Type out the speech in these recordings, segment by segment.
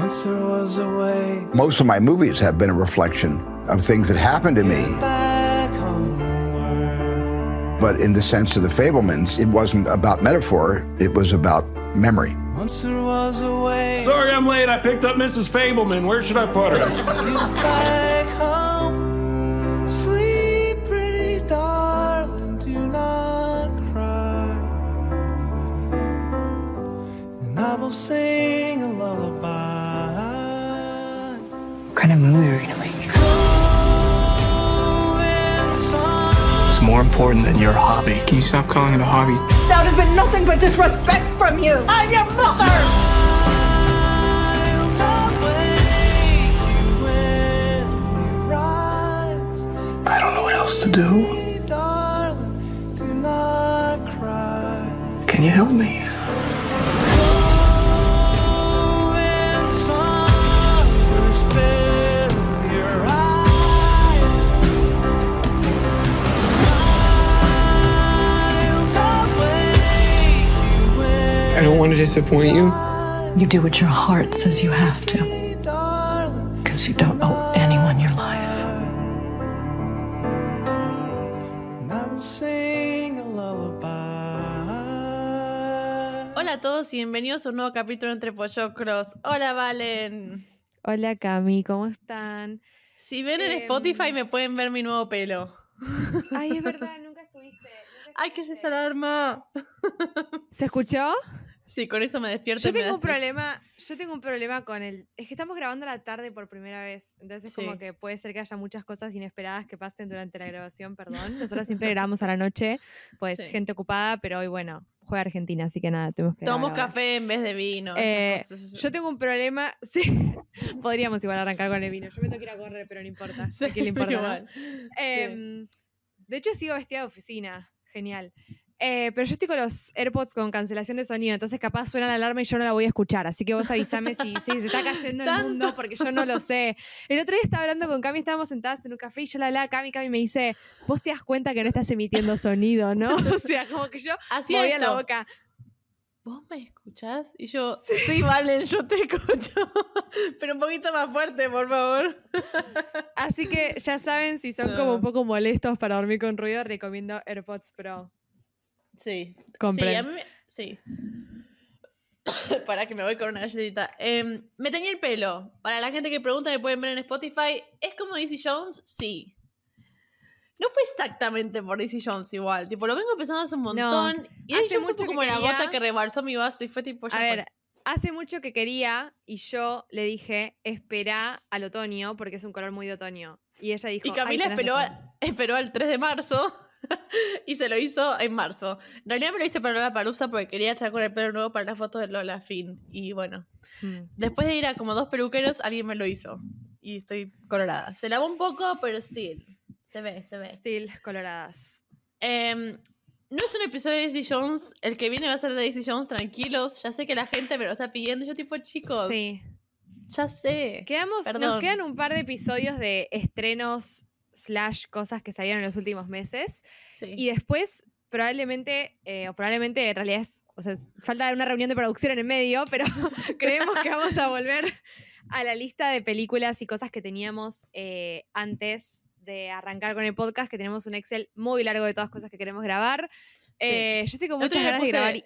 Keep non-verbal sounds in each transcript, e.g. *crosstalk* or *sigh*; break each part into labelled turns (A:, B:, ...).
A: Once there was a way
B: Most of my movies have been a reflection of things that happened to me. But in the sense of the Fablemans, it wasn't about metaphor, it was about memory.
A: Once there was a way
C: Sorry I'm late. I picked up Mrs. Fableman. Where should I put her?
A: get back home. Sleep, pretty darling, do not cry. And I will sing
D: kind of movie are we gonna make?
E: It's more important than your hobby.
F: Can you stop calling it a hobby?
G: That has been nothing but disrespect from you. I'm your mother.
A: miles away, when we rise.
E: I don't know what else to do.
A: Do not cry.
E: Can you help me?
F: I don't want to disappoint you.
D: You do what your heart says you have to,
A: darling.
D: because you don't owe anyone your life.
A: And I will sing a lullaby.
H: Hola a todos y bienvenidos a un nuevo capítulo entre Pollocros. Hola, Valen.
I: Hola Cami, ¿cómo están?
H: Si ven en
I: Em.
H: Spotify me pueden ver mi nuevo pelo.
I: Ay, es verdad, nunca estuviste.
H: ¡Ay, qué es esa alarma!
I: ¿Se escuchó?
H: Sí, con eso me despierto.
I: Yo tengo un problema, yo tengo un problema con el. Es que estamos grabando a la tarde por primera vez. Entonces
H: Sí.
I: como que puede ser que haya muchas cosas inesperadas que pasen durante la *laughs* grabación, perdón. Nosotros siempre grabamos a la noche, pues
H: Sí.
I: gente ocupada, pero hoy bueno, juega Argentina, así que nada, tuvimos que
H: Tomamos café en vez de vino.
I: Eh, yo tengo un problema, *laughs* sí, podríamos igual arrancar con el vino. Yo me tengo que ir a correr, pero no importa.
H: Sí, *laughs*
I: ¿A quién le importa? no? Em, de hecho, sigo vestida de oficina. Genial. Eh, pero yo estoy con los AirPods con cancelación de sonido, entonces capaz suena la alarma y yo no la voy a escuchar. Así que vos avísame si, si se está cayendo el mundo, porque yo no lo sé. El otro día estaba hablando con Cami, estábamos sentadas en un café y yo la hablaba a Cami, Cami me dice, vos te das cuenta que no estás emitiendo sonido, ¿no? *laughs* O sea, como que yo
H: Así
I: movía la boca.
H: ¿Vos me escuchás? Y yo, sí, Valen, yo te escucho. *laughs* Pero un poquito más fuerte, por favor.
I: Así que ya saben, si son como un poco molestos para dormir con ruido, recomiendo AirPods Pro.
H: Sí.
I: Compren.
H: Sí, a mí me- Sí. *coughs* Para que me voy con una galletita. Em, me teñí el pelo. Para la gente que pregunta, me pueden ver en Spotify. ¿Es como Daisy Jones? Sí. No fue exactamente por Daisy Jones igual. Tipo, lo vengo pensando hace un montón. y
I: hace mucho
H: fue
I: que
H: como la gota que rebalsó mi vaso y fue tipo. ya
I: A
H: fue.
I: ver, hace mucho que quería y yo le dije, espera al otoño porque es un color muy de otoño. Y ella dijo,
H: Y
I: "Ay,
H: Camila esperó,
I: razón".
H: a- *laughs* esperó al 3 de marzo *laughs* y se lo hizo en marzo. En realidad me lo hice para Lola Palusa porque quería estar con el pelo nuevo para la foto de Lola Fin. Y bueno,
I: Mm.
H: después de ir a como dos peluqueros, alguien me lo hizo. Y estoy colorada. Se lavó un poco, pero still. Se ve, se ve.
I: Still coloradas.
H: Em, no es un episodio de Daisy Jones. El que viene va a ser de Daisy Jones, tranquilos. Ya sé que la gente me lo está pidiendo. Yo tipo, chicos,
I: Sí.
H: ya sé.
I: Quedamos, nos quedan un par de episodios de estrenos slash cosas que salieron en los últimos meses.
H: Sí.
I: Y después, probablemente, eh, o probablemente en realidad es, o sea, es- falta una reunión de producción en el medio, pero *laughs* creemos que vamos a volver a la lista de películas y cosas que teníamos eh, antes de arrancar con el podcast, que tenemos un Excel muy largo de todas cosas que queremos grabar. Eh, yo estoy con muchas ganas de grabar, y-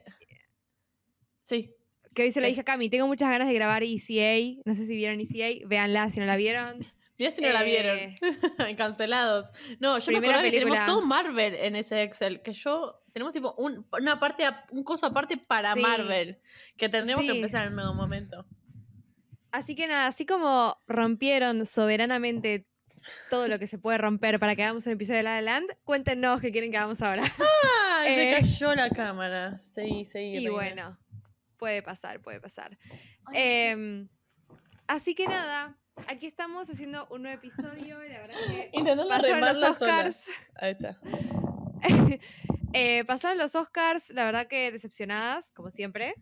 H: Sí.
I: que hoy se lo dije a Cami, tengo muchas ganas de grabar ECA, no sé si vieron ECA, véanla si no la vieron.
H: Mirá si no la vieron.
I: Eh, *laughs*
H: Cancelados. No, yo me acuerdo que tenemos todo Marvel en ese Excel. Que yo. Tenemos tipo un, una parte, un coso aparte para
I: Sí.
H: Marvel. Que tendremos
I: Sí.
H: que empezar en algún momento.
I: Así que nada, así como rompieron soberanamente todo lo que se puede romper para que hagamos un episodio de La La Land, cuéntenos qué quieren que hagamos ahora.
H: Ah,
I: Eh.
H: se cayó la cámara. Sí, sí.
I: y bueno, puede pasar, puede pasar. Em, así que nada, aquí estamos haciendo un nuevo episodio. La verdad que *laughs*
H: Intentando
I: pasaron los. Oscars.
H: Ahí está. *laughs*
I: Eh, pasaron los Oscars, la verdad que decepcionadas, como siempre.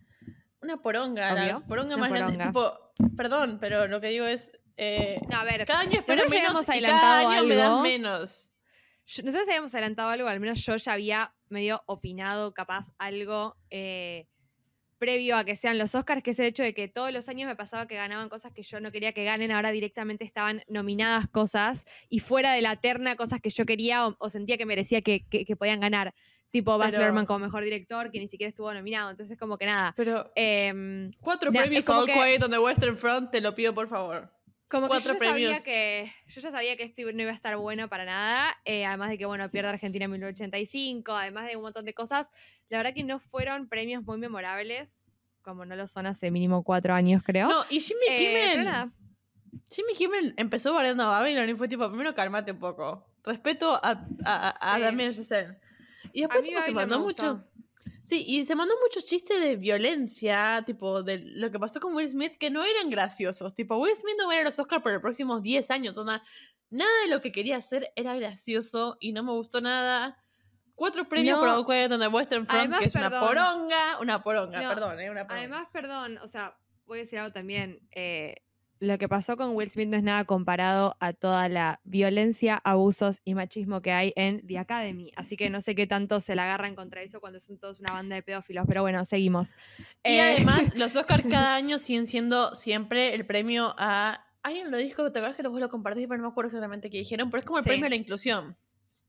H: Una poronga. La
I: Obvio,
H: poronga
I: una
H: más grande.
I: poronga.
H: Tipo, perdón, pero lo que digo es. eh,
I: No, a ver,
H: cada año espero menos y cada
I: adelantado
H: año me dan menos.
I: yo- nosotros habíamos adelantado algo, al menos yo ya había medio opinado capaz algo, eh, previo a que sean los Oscars, que es el hecho de que todos los años me pasaba que ganaban cosas que yo no quería que ganen, ahora directamente estaban nominadas cosas y fuera de la terna cosas que yo quería o, o sentía que merecía que, que- que podían ganar. Tipo Baz Luhrmann como mejor director, que ni siquiera estuvo nominado. Entonces, como que nada.
H: Pero
I: em,
H: cuatro premios
I: como
H: All Quiet on the Western Front, te lo pido por favor.
I: Como que yo ya, sabía
H: premios.
I: que yo ya sabía que esto no iba a estar bueno para nada, eh, además de que, bueno, pierde Argentina en 1985, además de un montón de cosas. La verdad que no fueron premios muy memorables, como no lo son hace mínimo cuatro años, creo.
H: No, y Jimmy
I: Eh,
H: Kimmel. Jimmy Kimmel empezó bardeando a Babylon y fue tipo, primero cálmate un poco. Respeto a, a, a
I: Sí.
H: Damien Chazelle. Y después tipo, se mandó mucho. Sí, y se mandó muchos chistes de violencia, tipo, de lo que pasó con Will Smith, que no eran graciosos. Tipo, Will Smith no va a ir a los Oscars por los próximos 10 años. Onda, nada de lo que quería hacer era gracioso y no me gustó nada. Cuatro premios
I: No.
H: por the Western Front,
I: Además,
H: que es
I: perdón.
H: una poronga. Una poronga,
I: No,
H: perdón, eh, una poronga.
I: Además, perdón, o sea, voy a decir algo también. eh, lo que pasó con Will Smith no es nada comparado a toda la violencia, abusos y machismo que hay en The Academy. Así que no sé qué tanto se la agarran contra eso cuando son todos una banda de pedófilos. Pero bueno, seguimos.
H: Y
I: Eh,
H: además, *laughs* los Oscars cada año siguen siendo siempre el premio a. Alguien lo dijo, te acuerdas que vos lo compartís, pero no me acuerdo exactamente qué dijeron, pero es como el
I: Sí.
H: premio a la inclusión.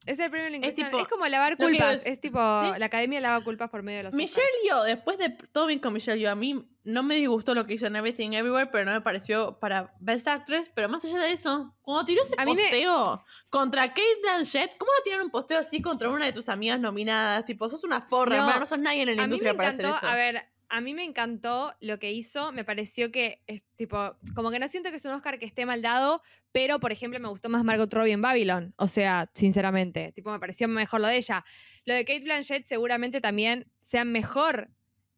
I: Es el premio de la
H: Es
I: inclusión.
H: tipo-
I: Es, como lavar culpas.
H: es-
I: Es, tipo,
H: ¿sí?
I: la academia lava culpas por medio de los
H: Michelle. Yeoh, después de todo bien con Michelle Yeoh, a mí no me disgustó lo que hizo en Everything Everywhere, pero no me pareció para Best Actress. Pero más allá de eso, cuando tiró ese
I: A mí me-
H: posteo contra Kate Blanchett, ¿cómo vas a tirar un posteo así contra una de tus amigas nominadas? Tipo, sos una forra,
I: No,
H: hermano, no sos nadie en la
I: A mí me
H: industria para hacer eso.
I: a ver, a mí me encantó lo que hizo. Me pareció que es tipo, como que no siento que es un Oscar que esté mal dado, pero por ejemplo me gustó más Margot Robbie en Babylon. O sea, sinceramente, tipo, me pareció mejor lo de ella. Lo de Kate Blanchett seguramente también sea mejor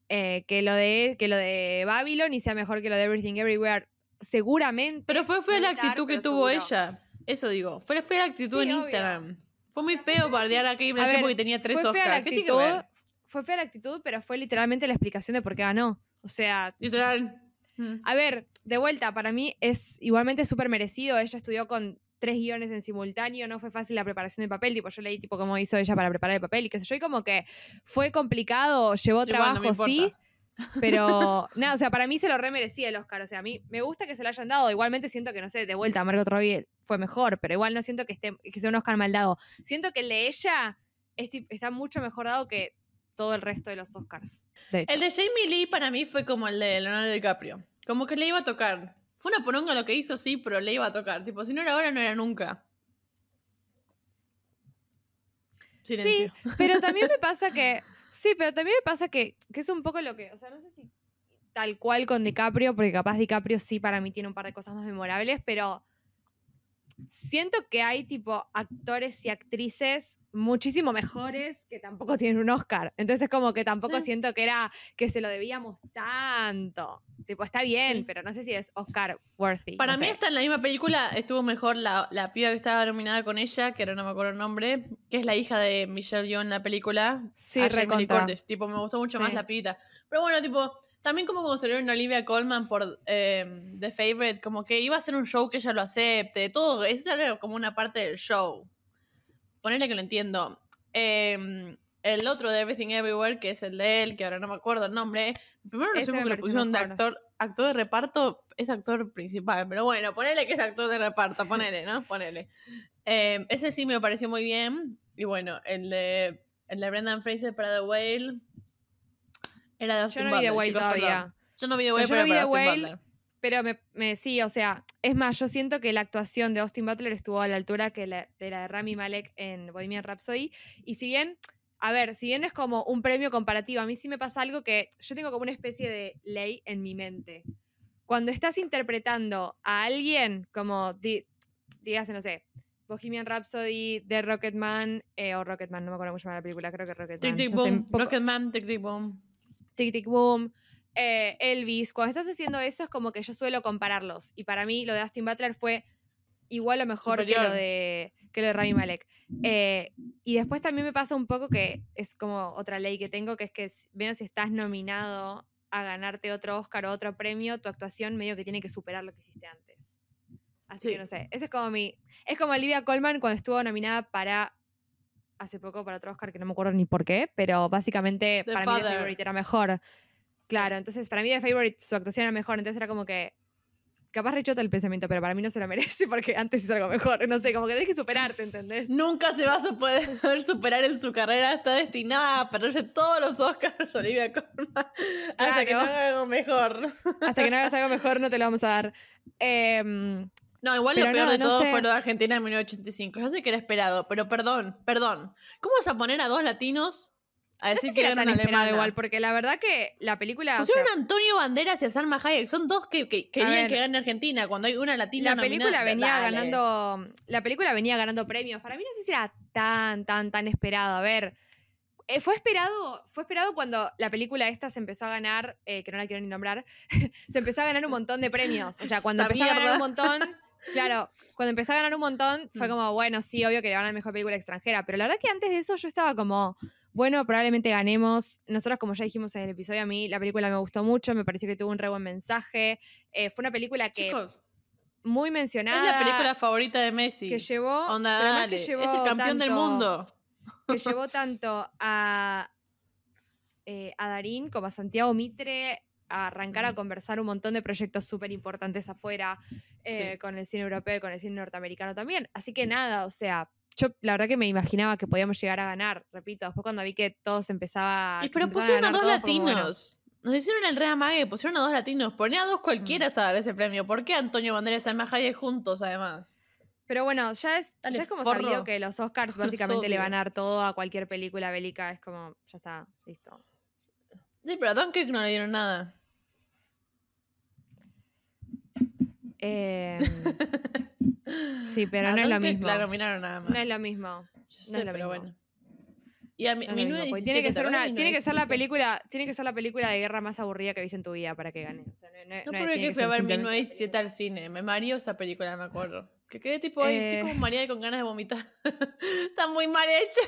I: eh, que, lo de, que lo de Babylon y sea mejor que lo de Everything Everywhere. Seguramente.
H: Pero fue
I: no
H: la
I: estar,
H: actitud que tuvo
I: seguro.
H: ella. Eso digo. Fue fea la actitud
I: Sí,
H: en
I: obvio.
H: Instagram. Fue muy feo bardear a Kate
I: A
H: Blanchett
I: ver,
H: porque tenía tres
I: fue fea la
H: Oscars. ¿Qué tiene que
I: actitud? Fue fea la actitud, pero fue literalmente la explicación de por qué ganó. O sea,
H: Literal. Mm.
I: A ver, de vuelta, para mí es igualmente súper merecido. Ella estudió con tres guiones en simultáneo, no fue fácil la preparación del papel, tipo yo leí tipo cómo hizo ella para preparar el papel y qué sé yo, y como que fue complicado, llevó
H: Igual no me
I: trabajo, sí, *laughs* pero nada, o sea, para mí se lo remerecía el Oscar, o sea, a mí me gusta que se lo hayan dado, igualmente siento que, no sé, de vuelta, Margot Robbie fue mejor, pero igual no siento que, esté, que sea un Oscar mal dado. Siento que el de ella es está mucho mejor dado que todo el resto de los Oscars. De.
H: El de Jamie Lee para mí fue como el de Leonardo DiCaprio. Como que le iba a tocar. Fue una poronga lo que hizo, sí, pero le iba a tocar. Tipo, si no era ahora, no era nunca. Silencio.
I: Sí, *laughs* pero también me pasa que. *laughs* Sí, pero también me pasa que, que es un poco lo que. O sea, no sé si tal cual con DiCaprio, porque capaz DiCaprio sí para mí tiene un par de cosas más memorables, pero siento que hay tipo actores y actrices muchísimo mejores que tampoco tienen un Oscar. Entonces como que tampoco
H: Sí.
I: siento que era que se lo debíamos tanto. Tipo, está bien,
H: Sí.
I: pero no sé si es Oscar worthy.
H: Para
I: no
H: mí, hasta en la misma película estuvo mejor la, la piba que estaba nominada con ella, que ahora no me acuerdo el nombre, que es la hija de Michelle Yeoh en la película.
I: Sí, recontra.
H: Tipo, me gustó mucho más la pibita. Pero bueno, tipo, también como cuando salieron Olivia Colman por eh, The Favorite, como que iba a ser un show que ella lo acepte, todo. Esa era como una parte del show. Ponele que lo entiendo. Eh, el otro de Everything Everywhere, que es el de él, que ahora no me acuerdo el nombre. Primero no sé por qué lo pusieron de actor, actor de reparto, es actor principal, pero bueno, ponele que es actor de reparto, ponele, ¿no? Ponele. Eh, ese sí me pareció muy bien. Y bueno, el de, el de Brendan Fraser para The Whale era de Austin
I: Yo no vi The Whale
H: chicos,
I: todavía.
H: perdón. Yo no vi The
I: O sea,
H: Whale,
I: yo no
H: pero
I: vi The Whale. Pero me, me- sí, o sea, es más, yo siento que la actuación de Austin Butler estuvo a la altura que la, de la de Rami Malek en Bohemian Rhapsody. Y si bien, a ver, si bien es como un premio comparativo, a mí sí me pasa algo que yo tengo como una especie de ley en mi mente. Cuando estás interpretando a alguien como, di, dígase, no sé, Bohemian Rhapsody, The Rocketman, eh, o Rocketman, no me acuerdo mucho más de la película, creo que Rocketman.
H: Tic Tic
I: no sé,
H: Rocketman, Tic Tic Boom.
I: Tic Tic Boom, eh, Elvis. Cuando estás haciendo eso es como que yo suelo compararlos. Y para mí lo de Austin Butler fue igual o mejor que lo de que lo de Rami Malek. Eh, y después también me pasa un poco que es como otra ley que tengo, que es que veo si estás nominado a ganarte otro Oscar o otro premio, tu actuación medio que tiene que superar lo que hiciste antes. Así
H: Sí.
I: que no sé. Ese es como mi. Es como Olivia Colman cuando estuvo nominada para. Hace poco para otro Oscar que no me acuerdo ni por qué, pero básicamente
H: The
I: para mí The. Favorite era mejor. Claro, entonces para mí The Favorite su actuación era mejor, entonces era como que. Capaz rechota el pensamiento, pero para mí no se lo *laughs* merece porque antes hizo algo mejor. No sé, como que tenés que superarte, ¿entendés?
H: Nunca se va a poder *laughs* superar en su carrera. Está destinada a perderse todos los Oscars, *laughs* Olivia Colman. Hasta que no haga algo mejor.
I: Hasta que no hagas algo mejor, no te lo vamos a dar. Em,
H: No, igual
I: Pero
H: lo peor
I: no,
H: de
I: no
H: todo
I: sé.
H: fue lo de Argentina en 1985. Yo sé que era esperado, pero perdón, perdón. ¿Cómo vas a poner a dos latinos a
I: no
H: decir
I: sé si
H: que
I: era tan esperado igual, porque la verdad que la película. o
H: Pusieron
I: sea,
H: a Antonio Banderas y a Salma Hayek. Son dos que, que querían
I: ver.
H: que gane Argentina cuando hay una latina
I: la película
H: nominada.
I: venía
H: Dale.
I: ganando. La película venía ganando premios. Para mí no sé si era tan, tan, tan esperado. A ver. eh, fue esperado, fue esperado cuando la película esta se empezó a ganar, eh, que no la quiero ni nombrar, *laughs* se empezó a ganar un montón de premios. O sea, cuando
H: Esta
I: empezó a ganar un montón, *laughs* claro, cuando empezó a ganar un montón, fue
H: Mm.
I: como, bueno, sí, obvio que le van a la mejor película extranjera. Pero la verdad que antes de eso yo estaba como, bueno, probablemente ganemos. Nosotros, como ya dijimos en el episodio, a mí la película me gustó mucho, me pareció que tuvo un re buen mensaje. Eh, fue una película que
H: Chicos,
I: muy
H: es
I: mencionada.
H: la película favorita de Messi.
I: que llevó,
H: Onda, dale,
I: que llevó
H: es el campeón del
I: tanto-
H: mundo.
I: que llevó tanto a, eh, a Darín como a Santiago Mitre a arrancar a conversar un montón de proyectos súper importantes afuera, eh,
H: Sí.
I: con el cine europeo y con el cine norteamericano también. Así que nada, o sea, yo la verdad que me imaginaba que podíamos llegar a ganar, repito, después cuando vi que todos empezaba
H: Y pero pusieron a
I: ganar
H: dos
I: bueno,
H: latinos. Nos hicieron el re amague, pusieron a dos latinos. Ponía a dos cualquiera hasta dar ese premio. ¿Por qué Antonio Banderas y Hayek juntos, además?
I: Pero bueno, ya es,
H: Dale,
I: ya es como
H: forro.
I: sabido que los Oscars *laughs* básicamente le van a dar todo a cualquier película bélica, es como, ya está, listo.
H: Sí, pero a Dunkirk no le dieron nada.
I: Em, *laughs* sí, pero
H: A
I: no es lo mismo.
H: La nominaron nada más.
I: No es lo mismo.
H: Yo
I: no
H: sé,
I: es lo
H: pero
I: mismo.
H: bueno. Y a mi,
I: No es lo mismo, porque tiene que ser una, tiene que ser la película, tiene que ser la película de guerra más aburrida que viste en tu vida para que gane. O sea, no, no-
H: No, porque que fui a ver
I: simplemente-
H: 1917 al cine. Me mareó esa película, me acuerdo. Que quedé tipo, ay, estoy
I: Eh.
H: como mareada y con ganas de vomitar. *laughs* Está muy mal hecha.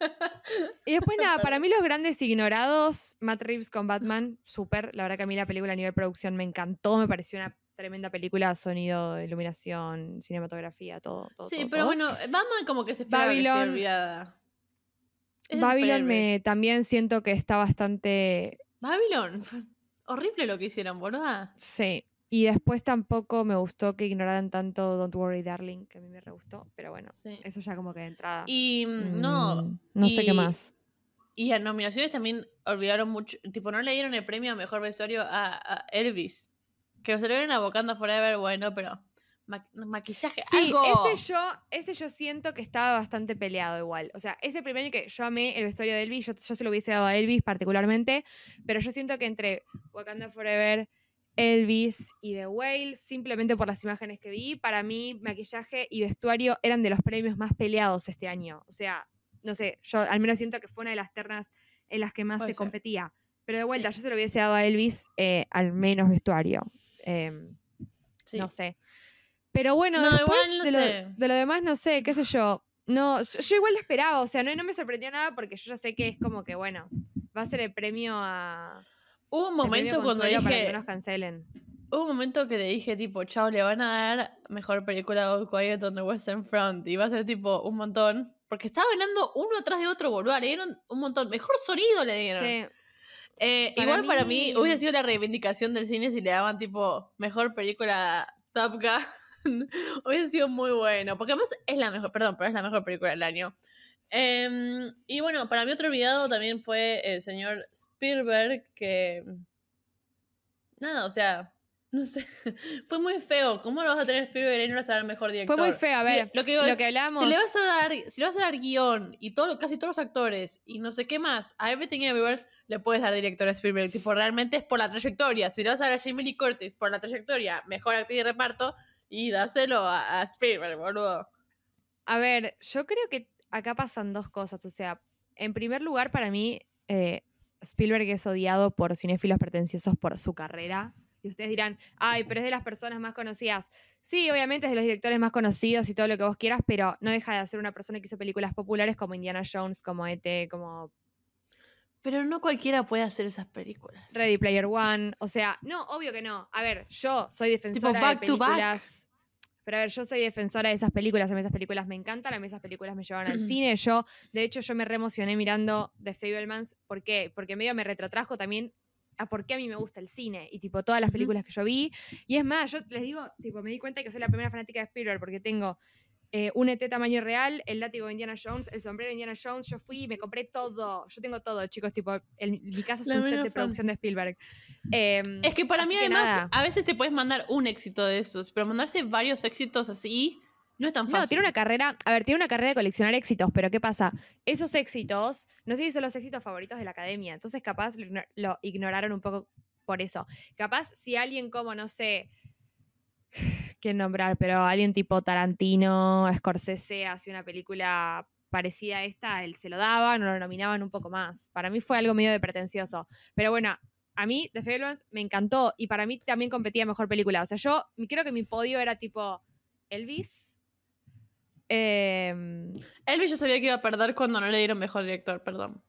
H: *laughs*
I: Y después nada, para mí los grandes ignorados, Matt Reeves con Batman, súper. La verdad que a mí la película a nivel producción me encantó, me pareció una tremenda película, sonido, iluminación, cinematografía, todo. todo
H: Sí,
I: todo,
H: pero
I: todo.
H: bueno, Batman como que se
I: Babylon-
H: olvidada. Es
I: Babylon me, también siento que está bastante
H: Babylon. *laughs* Horrible lo que hicieron, boluda.
I: Sí. Y después tampoco me gustó que ignoraran tanto Don't Worry Darling, que a mí me re gustó, pero bueno,
H: Sí.
I: eso ya como que de entrada.
H: Y mm, no.
I: Mm, no sé qué más.
H: Y a nominaciones también olvidaron mucho. Tipo, no le dieron el premio a mejor vestuario a, a Elvis. Que lo dieron a Wakanda Forever, bueno, pero. ma- maquillaje,
I: Sí,
H: algo.
I: ese yo, ese yo siento que estaba bastante peleado igual. O sea, ese primer año que yo amé el vestuario de Elvis, yo, yo se lo hubiese dado a Elvis particularmente, pero yo siento que entre Wakanda Forever, Elvis y The Whale, simplemente por las imágenes que vi, para mí maquillaje y vestuario eran de los premios más peleados este año. O sea, no sé, yo al menos siento que fue una de las ternas en las que más
H: Puede
I: se
H: ser.
I: competía. Pero de vuelta, yo se lo hubiese dado a Elvis eh, al menos vestuario. Em,
H: Sí.
I: no sé. Pero bueno,
H: No,
I: después
H: igual no
I: de, lo,
H: sé.
I: de lo demás, no sé, qué sé yo. No, yo, yo igual lo esperaba, o sea, no, no me sorprendió nada porque yo ya sé que es como que, bueno, va a ser el premio a.
H: Hubo un momento cuando
I: consuelo para que
H: dije.
I: no nos cancelen.
H: Hubo un momento que le dije, tipo, chao, le van a dar mejor película All Quiet on the Western Front. Y va a ser, tipo, un montón. Porque estaba ganando uno atrás de otro, boludo. Le dieron un montón. Mejor sonido le dieron.
I: Sí.
H: Eh,
I: Para
H: igual para mí
I: mí-
H: hubiese sido la reivindicación del cine si le daban, tipo, mejor película Top Gun. *laughs* hubiese sido muy bueno. Porque además es la mejor, perdón, pero es la mejor película del año. Em, y bueno, para mí otro olvidado también fue el señor Spielberg, que. Nada, o sea. *laughs* No sé, fue muy feo. ¿Cómo lo vas a tener Spielberg y no vas a dar mejor director?
I: Fue muy feo, a
H: Sí,
I: ver.
H: lo que digo
I: lo
H: es,
I: que hablamos.
H: si le vas a dar, si le vas a dar guion y todo, casi todos los actores y no sé qué más, a Everything Everywhere le puedes dar director a Spielberg. Tipo, realmente es por la trayectoria. Si le vas a dar a Jamie Lee Curtis por la trayectoria, mejor actriz de reparto y dáselo a, a Spielberg, boludo.
I: A ver, yo creo que acá pasan dos cosas. O sea, en primer lugar, para mí, eh, Spielberg es odiado por cinéfilos pretenciosos por su carrera. Y ustedes dirán, ay, pero es de las personas más conocidas. Sí, obviamente es de los directores más conocidos y todo lo que vos quieras, pero no deja de ser una persona que hizo películas populares como Indiana Jones, como E.T., como
H: Pero no cualquiera puede hacer esas películas.
I: Ready Player One. O sea, no, obvio que no. A ver, yo soy defensora
H: Back
I: de películas. Pero a ver, yo soy defensora de esas películas. A mí esas películas me encantan. A mí esas películas me llevaron al cine. Yo, de hecho, yo me reemocioné mirando The Fablemans. ¿Por qué? Porque medio me retrotrajo también a por qué a mí me gusta el cine y tipo todas las películas que yo vi. Y es más, yo les digo, tipo, me di cuenta que soy la primera fanática de Spielberg porque tengo eh, un ET tamaño real, el látigo de Indiana Jones, el sombrero de Indiana Jones, yo fui y me compré todo. Yo tengo todo, chicos, tipo, el- mi casa es
H: La
I: un set de
H: fan.
I: producción de Spielberg. Em,
H: Es que para mí,
I: que
H: además,
I: nada.
H: a veces te puedes mandar un éxito de esos, pero mandarse varios éxitos así no es tan fácil.
I: No, tiene una carrera, a ver, tiene una carrera de coleccionar éxitos, pero ¿qué pasa? Esos éxitos, no sé si son los éxitos favoritos de la academia, entonces capaz lo ignoraron un poco por eso. Capaz si alguien como, no sé, quién nombrar, pero alguien tipo Tarantino, Scorsese, hacía una película parecida a esta, él se lo daban o lo nominaban un poco más. Para mí fue algo medio de pretencioso. Pero bueno, a mí The Fablemans me encantó y para mí también competía mejor película. O sea, yo creo que mi podio era tipo Elvis. em,
H: Elvis yo sabía que iba a perder cuando no le dieron mejor director, perdón.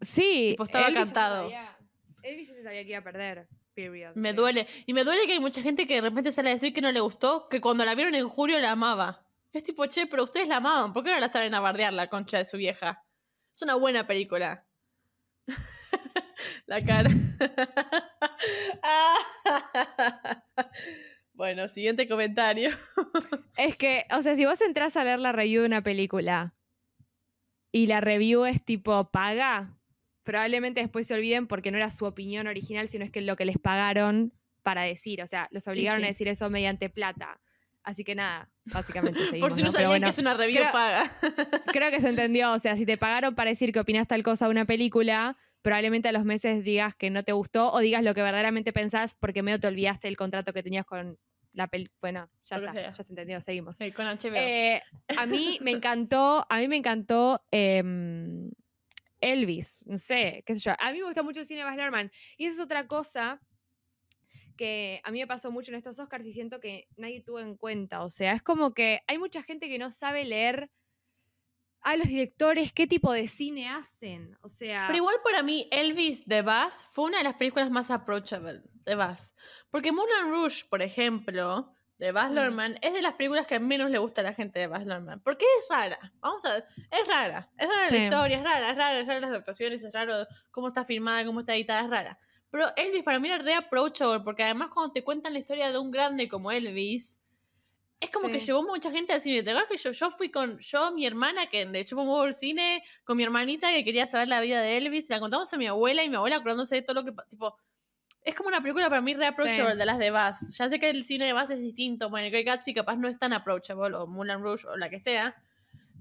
I: sí,
H: Tipo, estaba
I: Elvis
H: cantado.
I: sabía- Elvis se sabía que iba a perder. Period.
H: Me duele. Y me duele que hay mucha gente que de repente sale a decir que no le gustó, que cuando la vieron en julio la amaba. Es tipo, che, pero ustedes la amaban, ¿por qué no la salen a bardear la concha de su vieja? Es una buena película. *laughs* la cara. *laughs* bueno, siguiente comentario. *laughs*
I: Es que, o sea, si vos entras a leer la review de una película y la review es tipo paga, probablemente después se olviden porque no era su opinión original, sino es que lo que les pagaron para decir. O sea, los obligaron a
H: sí.
I: decir eso mediante plata. Así que nada, básicamente *laughs* seguimos,
H: Por si no
I: ¿no?
H: Sabían
I: bueno,
H: que es una review
I: creo-
H: paga. *laughs*
I: creo que se entendió. O sea, si te pagaron para decir que opinas tal cosa de una película, probablemente a los meses digas que no te gustó o digas lo que verdaderamente pensás porque medio te olvidaste el contrato que tenías con la película. Bueno, ya está, ya se entendió, seguimos.
H: Sí, con HBO.
I: Eh, a mí me encantó, a mí me encantó em, Elvis, no sé, qué sé yo. A mí me gusta mucho el cine de Baz. Y esa es otra cosa que a mí me pasó mucho en estos Oscars y siento que nadie tuvo en cuenta. O sea, es como que hay mucha gente que no sabe leer a los directores qué tipo de cine hacen. O sea,
H: Pero igual para mí, Elvis de Bass fue una de las películas más approachable de Bass. Porque Moulin Rouge, por ejemplo, de Baz
I: Mm.
H: Luhrmann, es de las películas que menos le gusta a la gente de Baz Luhrmann. Porque es rara. Vamos a ver, es rara. Es rara
I: Sí.
H: la historia, es rara, es rara, es rara las actuaciones, es raro cómo está filmada, cómo está editada, es rara. Pero Elvis para mí era re approachable, porque además cuando te cuentan la historia de un grande como Elvis, es como que llevó mucha gente al cine. ¿Te acuerdas que yo, yo fui con yo, mi hermana, que de hecho fuimos al cine, con mi hermanita que quería saber la vida de Elvis, la contamos a mi abuela y mi abuela acordándose de todo lo que... Tipo, es como una película para mí re approachable
I: Sí.
H: de las de Bass. Ya sé que el cine de Bass es distinto. Bueno, el Great Gatsby capaz no es tan approachable, o Moulin Rouge, o la que sea.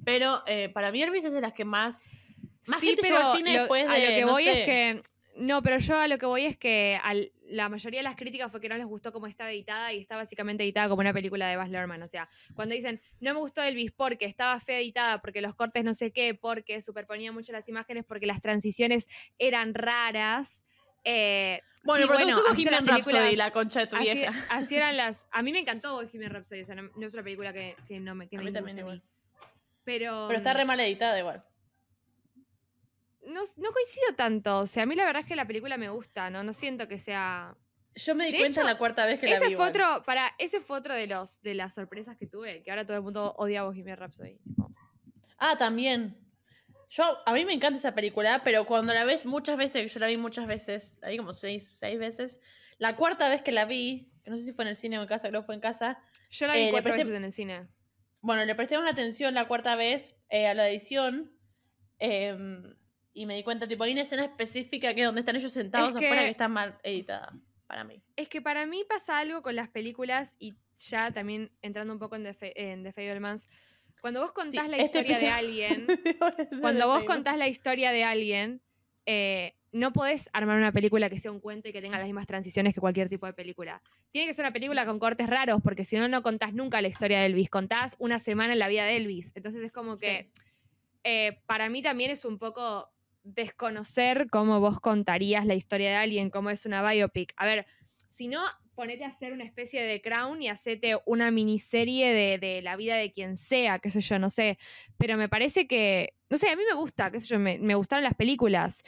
H: Pero eh, para mí Elvis es de las que más... Más
I: sí,
H: gente
I: pero
H: al cine
I: lo-
H: después de...
I: a lo que
H: no
I: voy
H: sé,
I: es que no, pero yo a lo que voy es que al- la mayoría de las críticas fue que no les gustó cómo estaba editada y está básicamente editada como una película de Baz Luhrmann. O sea, cuando dicen, no me gustó Elvis porque estaba fea editada, porque los cortes no sé qué, porque superponía mucho las imágenes, porque las transiciones eran raras. eh,
H: Bueno,
I: sí,
H: pero
I: son las
H: Bohemian Rhapsody, la concha de tu
I: así,
H: vieja. *laughs*
I: así eran las. A mí me encantó Bohemian Rhapsody, o sea, no, no es una película que, que no me que
H: A
I: me
H: mí también
I: disguste a mí.
H: igual.
I: Pero,
H: Pero está re mal editada igual.
I: no, no coincido tanto. O sea, a mí la verdad es que la película me gusta, ¿no? No siento que sea.
H: Yo me di
I: De
H: cuenta
I: hecho,
H: la cuarta vez que la
I: Ese
H: vi
I: fue
H: igual.
I: otro, para, ese fue otro de los de las sorpresas que tuve, que ahora todo el mundo odia a Bohemian Rhapsody. tipo.
H: Ah, también. Yo, a mí me encanta esa película, pero cuando la ves muchas veces, yo la vi muchas veces, vi como seis, seis veces. La cuarta vez que la vi, que no sé si fue en el cine o en casa, creo que fue en casa.
I: Yo la vi
H: Eh,
I: cuatro
H: presté-
I: veces en el cine.
H: Bueno, le presté más atención la cuarta vez eh, a la edición. em, y me di cuenta, tipo, hay una escena específica que es donde están ellos sentados
I: Es
H: afuera
I: que-
H: que está mal editada, para mí.
I: Es que para mí pasa algo con las películas y ya también entrando un poco en The, Fa- en The Fablemans. Cuando vos contás
H: Sí,
I: la
H: este
I: historia de alguien, *laughs* cuando vos contás la historia de alguien, eh, no podés armar una película que sea un cuento y que tenga las mismas transiciones que cualquier tipo de película. Tiene que ser una película con cortes raros, porque si no, no contás nunca la historia de Elvis. Contás una semana en la vida de Elvis. Entonces es como que eh, para mí también es un poco desconocer cómo vos contarías la historia de alguien, cómo es una biopic. A ver, si no, ponete a hacer una especie de crown y hacete una miniserie de, de la vida de quien sea, qué sé yo, no sé. Pero me parece que, no sé, a mí me gusta, qué sé yo, me, me gustaron las películas.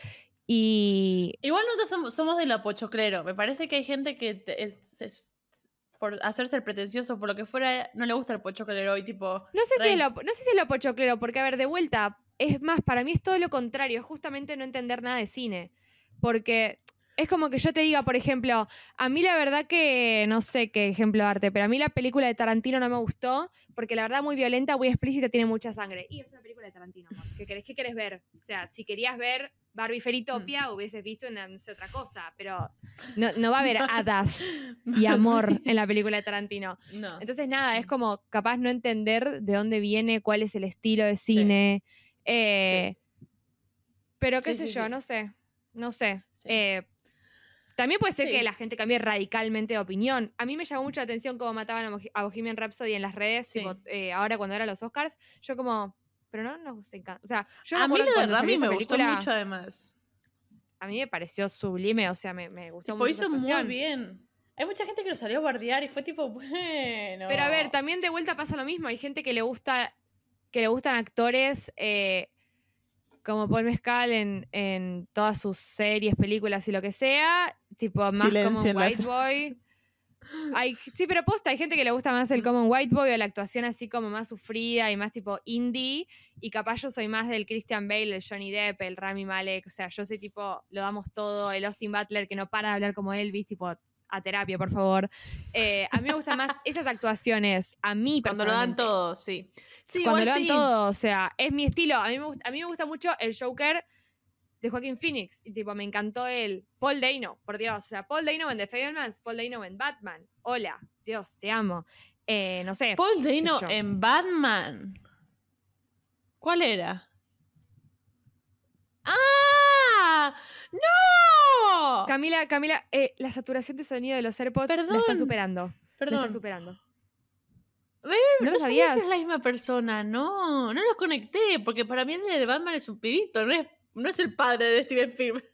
I: Y
H: Igual nosotros somos, somos de la pochoclero. Me parece que hay gente que te- es- es- por hacerse el pretencioso, por lo que fuera, no le gusta el pochoclero y tipo...
I: no sé, si es lo, no sé si es lo pochoclero, porque a ver, de vuelta, es más, para mí es todo lo contrario, es justamente no entender nada de cine. Porque es como que yo te diga, por ejemplo, a mí la verdad que no sé qué ejemplo darte, pero a mí la película de Tarantino no me gustó porque la verdad muy violenta, muy explícita, tiene mucha sangre. Y es una película de Tarantino, amor. ¿Qué querés, qué querés ver? O sea, si querías ver Barbie Feritopia, hubieses visto una, no sé, otra cosa, pero no, no va a haber *laughs* hadas *laughs* y amor en la película de Tarantino.
H: No.
I: Entonces, nada, es como capaz no entender de dónde viene, cuál es el estilo de cine. eh, Pero qué
H: Sí,
I: sé yo, no sé. No sé. Eh, también puede ser
H: Sí.
I: que la gente cambie radicalmente de opinión. A mí me llamó mucho la atención cómo mataban a Bohe- a Bohemian Rhapsody en las redes,
H: Sí.
I: tipo, eh, ahora cuando eran los Oscars. Yo como, pero no nos encanta. O sea, yo
H: a mí lo de Rami me gustó mucho además.
I: A mí me pareció sublime, o sea, me, me gustó
H: Tipo,
I: mucho.
H: hizo muy bien. Hay mucha gente que lo salió a bardear y fue tipo, *laughs* bueno.
I: Pero a ver, también de vuelta pasa lo mismo. Hay gente que le gusta, que le gustan actores eh, como Paul Mescal en, en todas sus series, películas y lo que sea. Tipo, más como
H: Silencio
I: un
H: en la
I: white boy. Hay, sí, pero posta, hay gente que le gusta más el common white boy o la actuación así como más sufrida y más tipo indie. Y capaz yo soy más del Christian Bale, el Johnny Depp, el Rami Malek. O sea, yo soy tipo, lo damos todo. El Austin Butler que no para de hablar como Elvis, tipo, a terapia, por favor. Eh, a mí me gustan más *laughs* esas actuaciones. A mí,
H: Cuando lo dan todo, sí. Sí,
I: Cuando lo dan
H: sí.
I: todo, o sea, es mi estilo. A mí, me gusta, a mí me gusta mucho el Joker de Joaquín Phoenix. Y tipo, me encantó él. Paul Dano, por Dios. O sea, Paul Dano en The Fablemans, Paul Dano en Batman. Hola, Dios, te amo. Eh, no sé.
H: Paul Dano en Batman. ¿Cuál era? ¡Ah! ¡No!
I: Camila, Camila, eh, la saturación de sonido de los AirPods la está
H: Perdón.
I: superando. La
H: Perdón.
I: está superando. ¿No
H: sabía que
I: sabías?
H: es la misma persona, no, no lo conecté, porque para mí el de Batman es un pibito, no es, no es el padre de Steven Spielberg.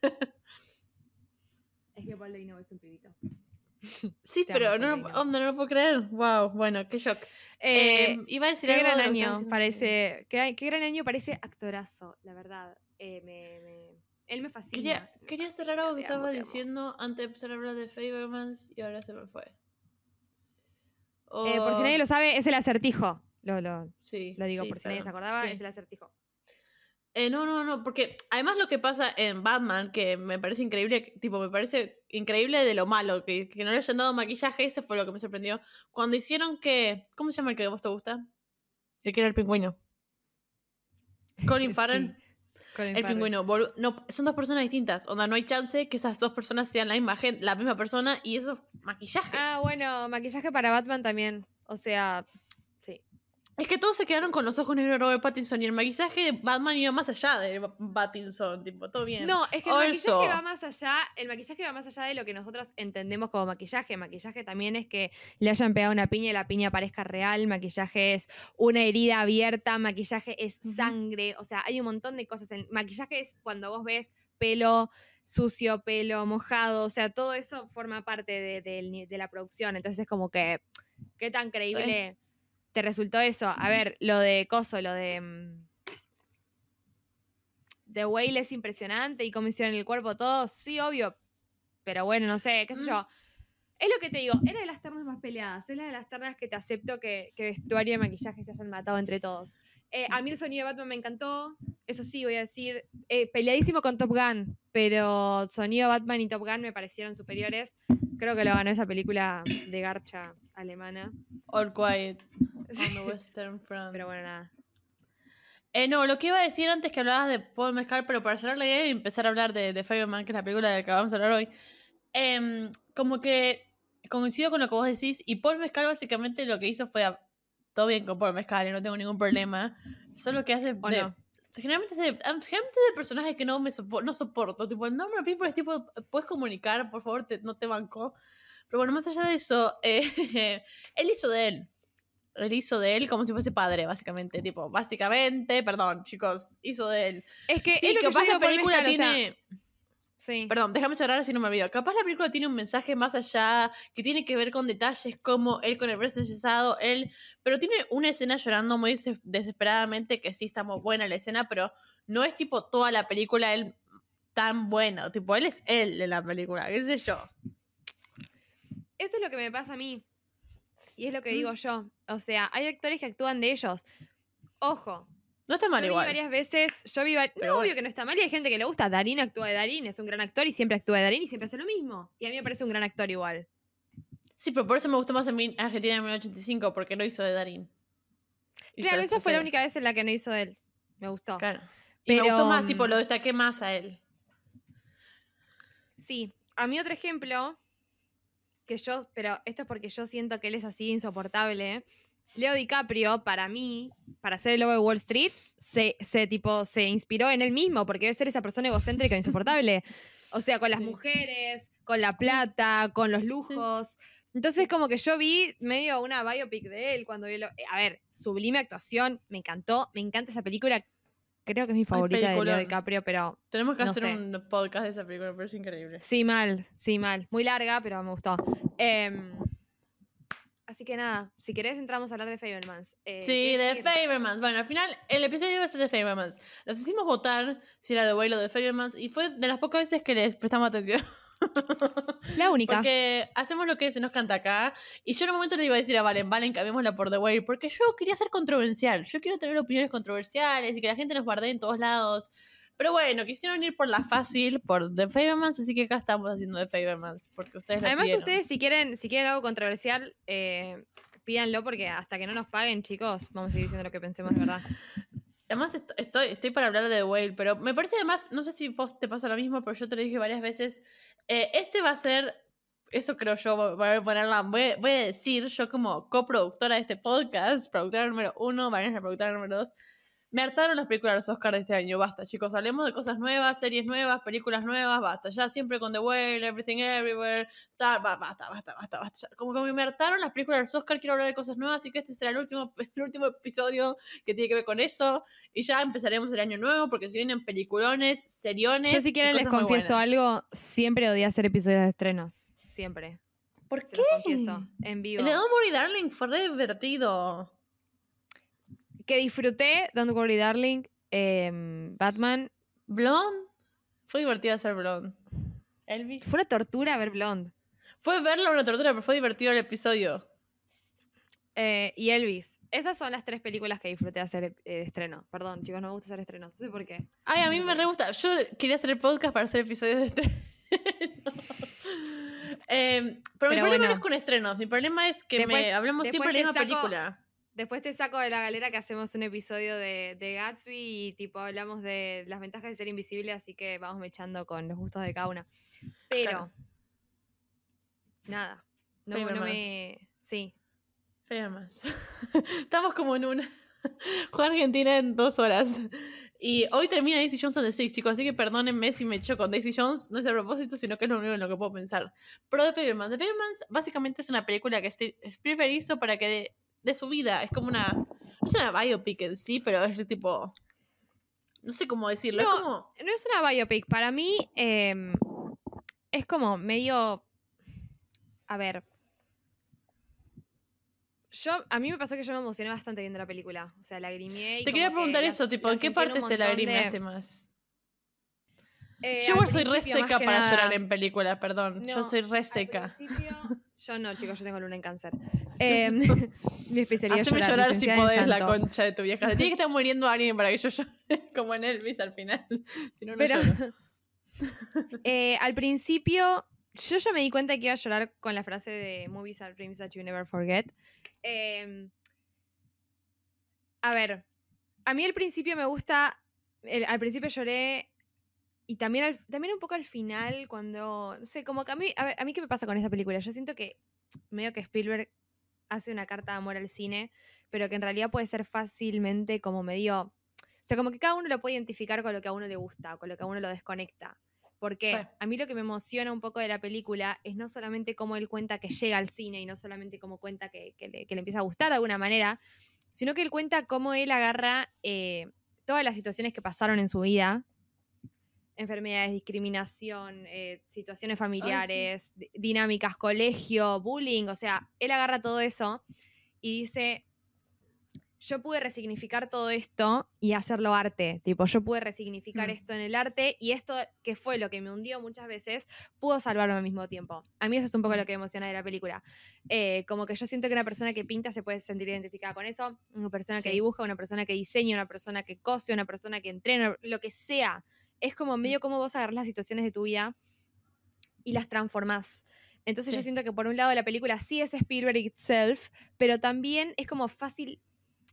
I: Es que Paul Dano es un pibito.
H: Sí,
I: Te
H: pero no, no lo puedo creer. Wow, bueno, qué shock.
I: Eh,
H: Eh, iba a decir
I: Qué
H: algo
I: gran año parece. Qué, qué gran año parece actorazo, la verdad. Eh, me, me- él me fascina.
H: Quería, quería cerrar algo que estaba diciendo antes de empezar a hablar de Fabermans y ahora se me fue.
I: Eh, por si nadie lo sabe, es el acertijo. Lo, lo,
H: sí,
I: lo digo
H: sí,
I: por si nadie se acordaba,
H: Sí.
I: es el acertijo.
H: Eh, no, no, no, porque además lo que pasa en Batman, que me parece increíble, que- tipo, me parece increíble de lo malo, que, que no le hayan dado maquillaje, ese fue lo que me sorprendió. Cuando hicieron que, ¿cómo se llama el que a vos te gusta? El que era el pingüino. Colin *laughs*
I: Sí,
H: Farrell,
I: Colin
H: el
I: Farrell.
H: pingüino. No, son dos personas distintas, onda, no hay chance que esas dos personas sean la misma gente, la misma persona y eso es maquillaje.
I: Ah, bueno, maquillaje para Batman también. O sea.
H: Es que todos se quedaron con los ojos negros de Robert Pattinson y el maquillaje de Batman iba más allá de Pattinson, tipo, todo bien.
I: No, es que el
H: Also-
I: maquillaje va más allá, el maquillaje va más allá de lo que nosotros entendemos como maquillaje. Maquillaje también es que le hayan pegado una piña y la piña parezca real, maquillaje es una herida abierta, maquillaje es sangre, o sea, hay un montón de cosas. El maquillaje es cuando vos ves pelo sucio, pelo mojado, o sea, todo eso forma parte de, la producción. Entonces es como que, ¿qué tan creíble te resultó eso? A ver, lo de Coso, lo de... mm, The Whale es impresionante y cómo hicieron el cuerpo, todo, sí, obvio. Pero bueno, no sé, qué sé
H: Mm.
I: yo. Es lo que te digo, era de las ternas más peleadas, es la de las ternas que te acepto que, que vestuario y maquillaje se hayan matado entre todos. Eh, a mí el sonido de Batman me encantó, eso sí, voy a decir, eh, peleadísimo con Top Gun, pero sonido Batman y Top Gun me parecieron superiores. Creo que lo ganó esa película de garcha alemana.
H: All Quiet *laughs* on the Western Front.
I: Pero bueno, nada.
H: Eh, no, lo que iba a decir antes que hablabas de Paul Mescal, pero para cerrar la idea y empezar a hablar de, de Fireman, que es la película de la que vamos a hablar hoy, em, como que coincido con lo que vos decís, y Paul Mescal básicamente lo que hizo fue, a- todo bien con Paul Mescal, y no tengo ningún problema, solo que hace...
I: ¿O
H: de-
I: no?
H: Generalmente, se- am- generalmente de personajes que no me sopo- no soporto, tipo el nombre people es tipo, puedes comunicar, por favor, te- no te banco. Pero bueno, más allá de eso, eh, *laughs* él hizo de él. Él hizo de él como si fuese padre, básicamente. Tipo, básicamente, perdón, chicos, hizo de él.
I: Es que
H: Sí,
I: es lo que yo
H: capaz
I: digo
H: la película
I: Mescal, o sea,
H: tiene.
I: sí.
H: Perdón, déjame cerrar así no me olvido. Capaz la película tiene un mensaje más allá, que tiene que ver con detalles como él con el brazo enyesado, él. Pero tiene una escena llorando muy des- desesperadamente, que sí está muy buena la escena, pero no es tipo toda la película él tan bueno. Tipo, él es él de la película, qué sé yo.
I: Eso es lo que me pasa a mí. Y es lo que
H: Mm.
I: digo yo. O sea, hay actores que actúan de ellos. Ojo,
H: No está mal
I: yo vi varias veces, yo vi, va-
H: Pero
I: no,
H: bueno.
I: obvio que no está mal y hay gente que le gusta. Darín actúa de Darín, es un gran actor y siempre actúa de Darín y siempre hace lo mismo. Y a mí me parece un gran actor igual.
H: Sí, pero por eso me gustó más en Argentina en 1985, porque no hizo de Darín. Hizo
I: Claro, esa fue la única vez en la que no hizo de él. Me gustó.
H: Claro. Y me
I: Pero,
H: gustó más,
I: mm,
H: tipo, lo destaqué más a él.
I: Sí, a mí otro ejemplo, que yo, pero esto es porque yo siento que él es así insoportable. Leo DiCaprio, para mí, para ser el lobo de Wall Street, se, se, tipo, se inspiró en él mismo, porque debe ser esa persona egocéntrica e insoportable. O sea, con las
H: Sí.
I: mujeres, con la plata, con los lujos. Entonces, como que yo vi medio una biopic de él cuando vi lo- A ver, sublime actuación, me encantó, me encanta esa película. Creo que es mi favorita de Leo. DiCaprio, pero
H: Tenemos que
I: no
H: hacer
I: sé.
H: un podcast de esa película, pero es increíble.
I: Sí, mal, sí, mal. Muy larga, pero me gustó. Em, así que nada, si querés entramos a hablar de Fablemans. Eh,
H: Sí,
I: ¿qué
H: de
I: decir?
H: Bueno, al final el episodio iba a ser de Favormans. Los hicimos votar si era de Whale o de Favormans y fue de las pocas veces que les prestamos atención. *laughs*
I: La única.
H: Porque hacemos lo que se nos canta acá. Y yo en un momento le iba a decir a Valen, Valen, cambiémosla por The Whale. Porque yo quería ser controversial. Yo quiero tener opiniones controversiales y que la gente nos guarde en todos lados. Pero bueno, quisieron ir por la fácil, por The Favormans, así que acá estamos haciendo The Favormans. Porque ustedes
I: Además,
H: pidieron.
I: ustedes si quieren, si quieren algo controversial, eh, pídanlo porque hasta que no nos paguen, chicos, vamos a seguir diciendo lo que pensemos de verdad.
H: Además, est- estoy, estoy para hablar de The Whale, pero me parece además, no sé si vos te pasa lo mismo, pero yo te lo dije varias veces. eh, este va a ser, eso creo yo, voy a ponerla, voy, a decir, yo como coproductora de este podcast, productora número uno, Vanessa, productora número dos, me hartaron las películas de los Oscars de este año. Basta, chicos, hablemos de cosas nuevas, series nuevas, películas nuevas, basta. Ya siempre con The Whale, Everything Everywhere, tal, ba- basta, basta, basta, basta. Como que me hartaron las películas de los Oscars, quiero hablar de cosas nuevas, así que este será el último, *laughs* el último episodio que tiene que ver con eso. Y ya empezaremos el año nuevo porque si vienen peliculones, seriones.
I: Yo si quieren les confieso algo, siempre odié hacer episodios de estrenos. Siempre.
H: ¿Por
I: Se
H: qué?
I: confieso. En vivo.
H: El de Don't Worry Darling fue re divertido.
I: Que disfruté Don't Worry Darling, em, Batman.
H: Blonde. Fue divertido hacer Blonde. Elvis.
I: Fue una tortura ver Blonde.
H: Fue verlo una tortura, pero fue divertido el episodio.
I: Eh, y Elvis. Esas son las tres películas que disfruté hacer eh, estreno. Perdón, chicos, no me gusta hacer estrenos. No sé por qué.
H: Ay, a mí me re gusta. Yo quería hacer el podcast para hacer episodios de estreno. *laughs* Em, pero, mi problema
I: bueno.
H: no es con estrenos. Mi problema es que
I: Después-
H: me hablamos siempre de la misma
I: saco-
H: película.
I: Después te saco de la galera que hacemos un episodio de, de Gatsby y tipo hablamos de las ventajas de ser invisible, así que vamos mechando con los gustos de cada una. *laughs* Pero,
H: Claro.
I: nada. No, no me. Sí.
H: Fea más. *laughs* Estamos como en una. *laughs* Juega Argentina en dos horas. Y hoy termina Daisy Jones and the Six, chicos. Así que perdónenme si me echo con Daisy Jones. No es a propósito, sino que es lo único en lo que puedo pensar. Pero The Fablemans. The Fablemans básicamente es una película que Spielberg hizo para que de, su vida. Es como una. No es una biopic en sí, pero es tipo. No sé cómo decirlo.
I: No,
H: es como.
I: No es una biopic. Para mí em, es como medio. A ver. Yo, a mí me pasó que yo me emocioné bastante viendo la película. O sea, lagrimé. y
H: Te quería
I: que
H: preguntar
I: la-
H: eso, tipo, ¿en qué partes te
I: montón de-
H: más?
I: Eh,
H: Yo soy re seca para
I: nada.
H: llorar en películas, perdón. Yo soy re
I: Al
H: seca.
I: principio- yo no, chicos, yo tengo luna en cáncer. *laughs* Em, *laughs* mi especialidad es llorar,
H: llorar, si podés la concha de tu vieja. *laughs* Tiene que estar muriendo alguien para que yo llore, como en Elvis al final. Si no, no
I: Pero
H: lloro.
I: eh, al principio, yo ya me di cuenta que iba a llorar con la frase de Movies are dreams that you never forget. Em, a ver, a mí al principio me gusta. el- al principio lloré. Y también, al- también un poco al final, cuando. No sé, como que a mí. A, ver, a mí, ¿qué me pasa con esta película? Yo siento que medio que Spielberg hace una carta de amor al cine, pero que en realidad puede ser fácilmente como medio. O sea, como que cada uno lo puede identificar con lo que a uno le gusta, con lo que a uno lo desconecta. Porque a mí lo que me emociona un poco de la película es no solamente cómo él cuenta que llega al cine y no solamente cómo cuenta que, que le, que le empieza a gustar de alguna manera, sino que él cuenta cómo él agarra eh, todas las situaciones que pasaron en su vida, enfermedades, discriminación, eh, situaciones familiares, di- dinámicas, colegio, bullying, o sea, él agarra todo eso y dice, yo pude resignificar todo esto y hacerlo arte. Tipo, yo pude resignificar
H: Mm.
I: esto en el arte y esto, que fue lo que me hundió muchas veces, pudo salvarlo al mismo tiempo. A mí eso es un poco lo que me emociona de la película. Eh, como que yo siento que una persona que pinta se puede sentir identificada con eso, una persona que dibuja, una persona que diseña, una persona que cose, una persona que entrena, lo que sea. Es como medio como vos agarrás las situaciones de tu vida y las transformás. Entonces yo siento que por un lado la película sí es Spielberg itself, pero también es como fácil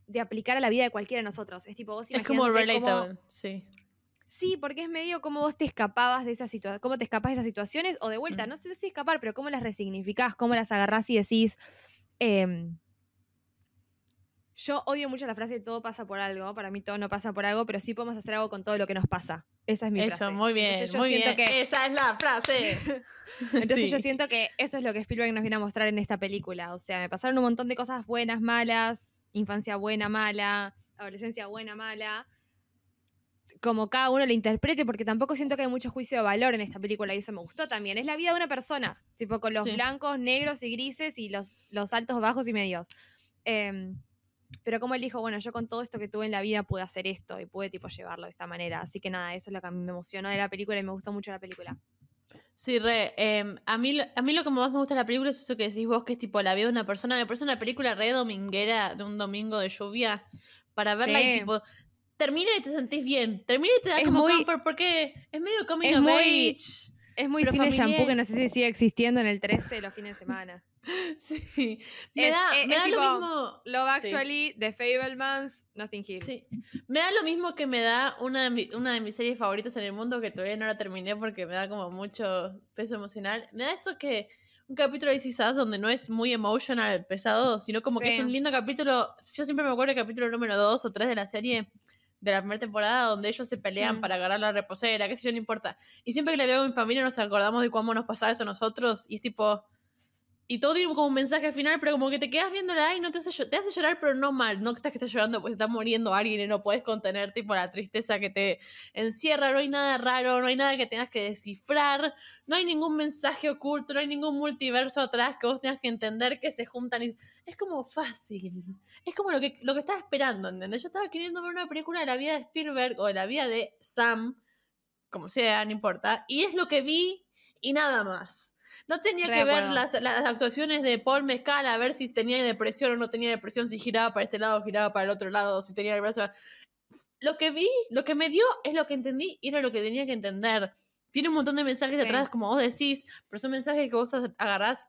I: de aplicar a la vida de cualquiera de nosotros. Es tipo vos
H: Es como
I: imaginándote cómo-
H: relatable, sí.
I: Sí, porque es medio como vos te escapabas de esas situaciones, cómo te escapas de esas situaciones, o de vuelta,
H: Mm.
I: no sé si escapar, pero cómo las resignificás, cómo las agarrás y decís. em, yo odio mucho la frase todo pasa por algo. Para mí todo no pasa por algo, pero sí podemos hacer algo con todo lo que nos pasa. Esa es mi
H: Eso,
I: frase.
H: muy bien,
I: Entonces yo
H: muy
I: siento
H: bien.
I: que-
H: Esa es la frase. *laughs*
I: Entonces yo
H: Sí.
I: siento que eso es lo que Spielberg nos viene a mostrar en esta película. O sea, me pasaron un montón de cosas buenas, malas, infancia buena, mala, adolescencia buena, mala. Como cada uno lo interprete, porque tampoco siento que hay mucho juicio de valor en esta película y eso me gustó también. Es la vida de una persona, tipo con los
H: Sí.
I: blancos, negros y grises y los, los altos, bajos y medios. Em, pero como él dijo, bueno, yo con todo esto que tuve en la vida pude hacer esto y pude tipo llevarlo de esta manera. Así que nada, eso es lo que a mí me emocionó de la película y me gustó mucho la película.
H: Sí, re. em, a, mí, lo- a mí lo que más me gusta de la película es eso que decís vos, que es tipo la vida de una persona. Me parece una película re dominguera de un domingo de lluvia para verla
I: Sí.
H: y tipo. Termina y te sentís bien. Termina y te da
I: Es
H: como
I: muy-
H: comfort porque es medio coming
I: es
H: of
I: muy-
H: age.
I: Es muy cine
H: familiar.
I: shampoo que no sé si sigue existiendo en el 13 de los fines de semana. *laughs*
H: Sí. Me
I: Es-
H: da,
I: es-
H: me
I: es
H: da lo
I: tipo,
H: mismo.
I: Love
H: Sí.
I: Actually, The Fablemans, Nothing Hill.
H: Sí. Me da lo mismo que me da una de, mi- una de mis series favoritas en el mundo que todavía no la terminé porque me da como mucho peso emocional. Me da eso que un capítulo de Us donde no es muy emotional, pesado, sino como que
I: Sí.
H: es un lindo capítulo. Yo siempre me acuerdo del capítulo número 2 o 3 de la serie de la primera temporada donde ellos se pelean
I: Mm.
H: para agarrar la reposera, qué sé yo, no importa. Y siempre que la veo con mi familia nos acordamos de cómo nos pasaba eso a nosotros y es tipo... Y todo tiene como un mensaje final, pero como que te quedas viéndola y no te hace, te hace llorar, pero no mal. No estás que estás llorando pues está muriendo alguien y no puedes contener tipo la tristeza que te encierra. No hay nada raro, no hay nada que tengas que descifrar. No hay ningún mensaje oculto, no hay ningún multiverso atrás que vos tengas que entender que se juntan. Y... Es como fácil. Es como lo que, lo que estaba esperando, ¿entendés? Yo estaba queriendo ver una película de la vida de Spielberg o de la vida de Sam, como sea, no importa. Y es lo que vi y nada más. No tenía
I: Re
H: que ver las, las actuaciones de Paul Mescal a ver si tenía depresión o no tenía depresión, si giraba para este lado, giraba para el otro lado, si tenía el brazo. Lo que vi, lo que me dio es lo que entendí y era lo que tenía que entender. Tiene un montón de mensajes
I: Sí.
H: atrás, como vos decís, pero son mensajes que vos agarrás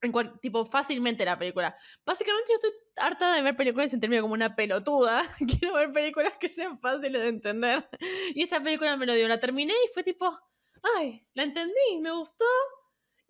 H: en cual- tipo fácilmente la película. Básicamente yo estoy harta de ver películas y sentirme como una pelotuda. *laughs* Quiero ver películas que sean fáciles de entender. Y esta película me lo dio. La terminé y fue tipo, ay, la entendí, me gustó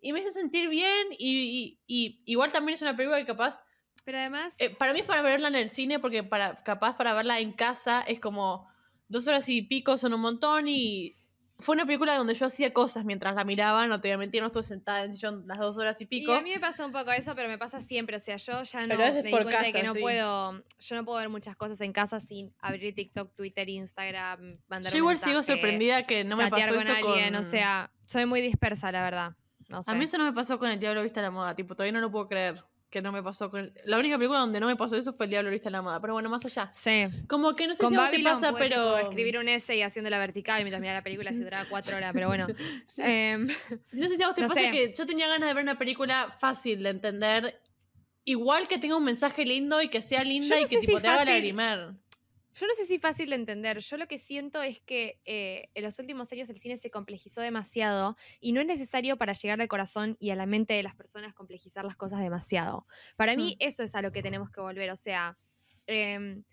H: y me hizo sentir bien. Y, y- y igual también es una película que capaz,
I: Pero además,
H: eh, para mí es para verla en el cine porque para, capaz para verla en casa es como dos horas y pico son un montón y... Fue una película donde yo hacía cosas mientras la miraba, no te voy a mentir, no estuve sentada en el sillón las dos horas y
I: y
H: pico.
I: a mí me pasa un poco eso, pero me pasa siempre. O sea, yo ya no
H: de
I: me di cuenta de
H: casa,
I: que no
H: sí.
I: puedo. Yo no puedo ver muchas cosas en casa sin abrir TikTok, Twitter, Instagram, mandar
H: Yo
I: un
H: igual sigo
I: mensaje,
H: sorprendida que no me pasó
I: con
H: eso
I: alguien.
H: con...
I: O sea, soy muy dispersa, la verdad. No sé.
H: A mí eso no me pasó con El Diablo Vista a la Moda, tipo, todavía no lo puedo creer que no me pasó con... La única película donde no me pasó eso fue El Diablo Vista a la Moda, pero bueno, más allá.
I: Sí.
H: Como que no sé
I: Con
H: si a
I: Babylon
H: pasa, pero...
I: escribir un essay haciéndola vertical mientras miraba la película si duraba cuatro horas, pero bueno. *laughs*
H: Sí.
I: Em,
H: No sé si a vos te
I: no
H: pasa
I: sé.
H: que yo tenía ganas de ver una película fácil de entender, igual que tenga un mensaje lindo y que sea linda
I: no
H: y que tipo te haga lagrimer.
I: Yo no sé si es fácil de entender. Yo lo que siento es que eh, en los últimos años el cine se complejizó demasiado y no es necesario para llegar al corazón y a la mente de las personas complejizar las cosas demasiado. Para mí eso es a lo que tenemos que volver. O sea, em,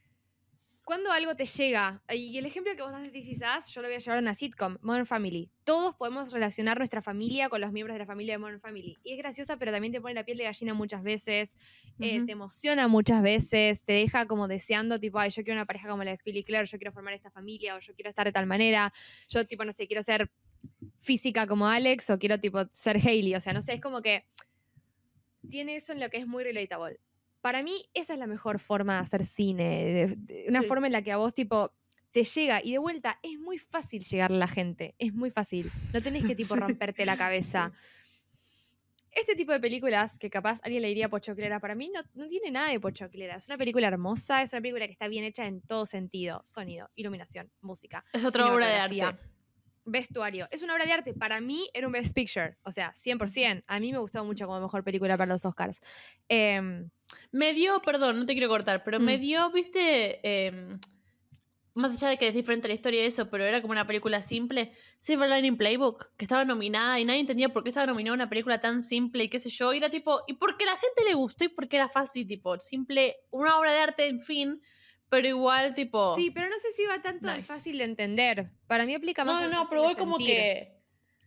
I: cuando algo te llega, y el ejemplo que vos das de This Is Us, yo lo voy a llevar a una sitcom, Modern Family. Todos podemos relacionar nuestra familia con los miembros de la familia de Modern Family. Y es graciosa, pero también te pone la piel de gallina muchas veces eh, te emociona muchas veces, te deja como deseando, tipo, ay, yo quiero una pareja como la de Phil y Claire, yo quiero formar esta familia, o yo quiero estar de tal manera, yo, tipo, no sé, quiero ser física como Alex, o quiero, tipo, ser Hailey, o sea, no sé, es como que tiene eso en lo que es muy relatable. Para mí, esa es la mejor forma de hacer cine, de- de- una
H: Sí.
I: forma en la que a vos, tipo, te llega, y de vuelta, es muy fácil llegarle a la gente, es muy fácil, no tenés que, *laughs* tipo, romperte la cabeza. este tipo de películas que capaz alguien le diría pochoclera, para mí no, no tiene nada de pochoclera. Es una película hermosa, es una película que está bien hecha en todo sentido. Sonido, iluminación, música.
H: Es otra obra de arte.
I: Vestuario. Es una obra de arte. Para mí era un Best Picture. O sea, 100%. A mí me gustó mucho como mejor película para los Oscars. Em,
H: Me dio, perdón, no te quiero cortar, pero me
I: Mm.
H: dio, viste, em, más allá de que es diferente la historia de eso, pero era como una película simple, Silver Lining Playbook, que estaba nominada y nadie entendía por qué estaba nominada una película tan simple y qué sé yo, y era tipo, y porque la gente le gustó y porque era fácil, tipo, simple, una obra de arte, en fin, pero igual, tipo...
I: Sí, pero no sé si va tanto
H: Nice.
I: fácil de entender. Para mí aplica más
H: no, no, pero voy como que...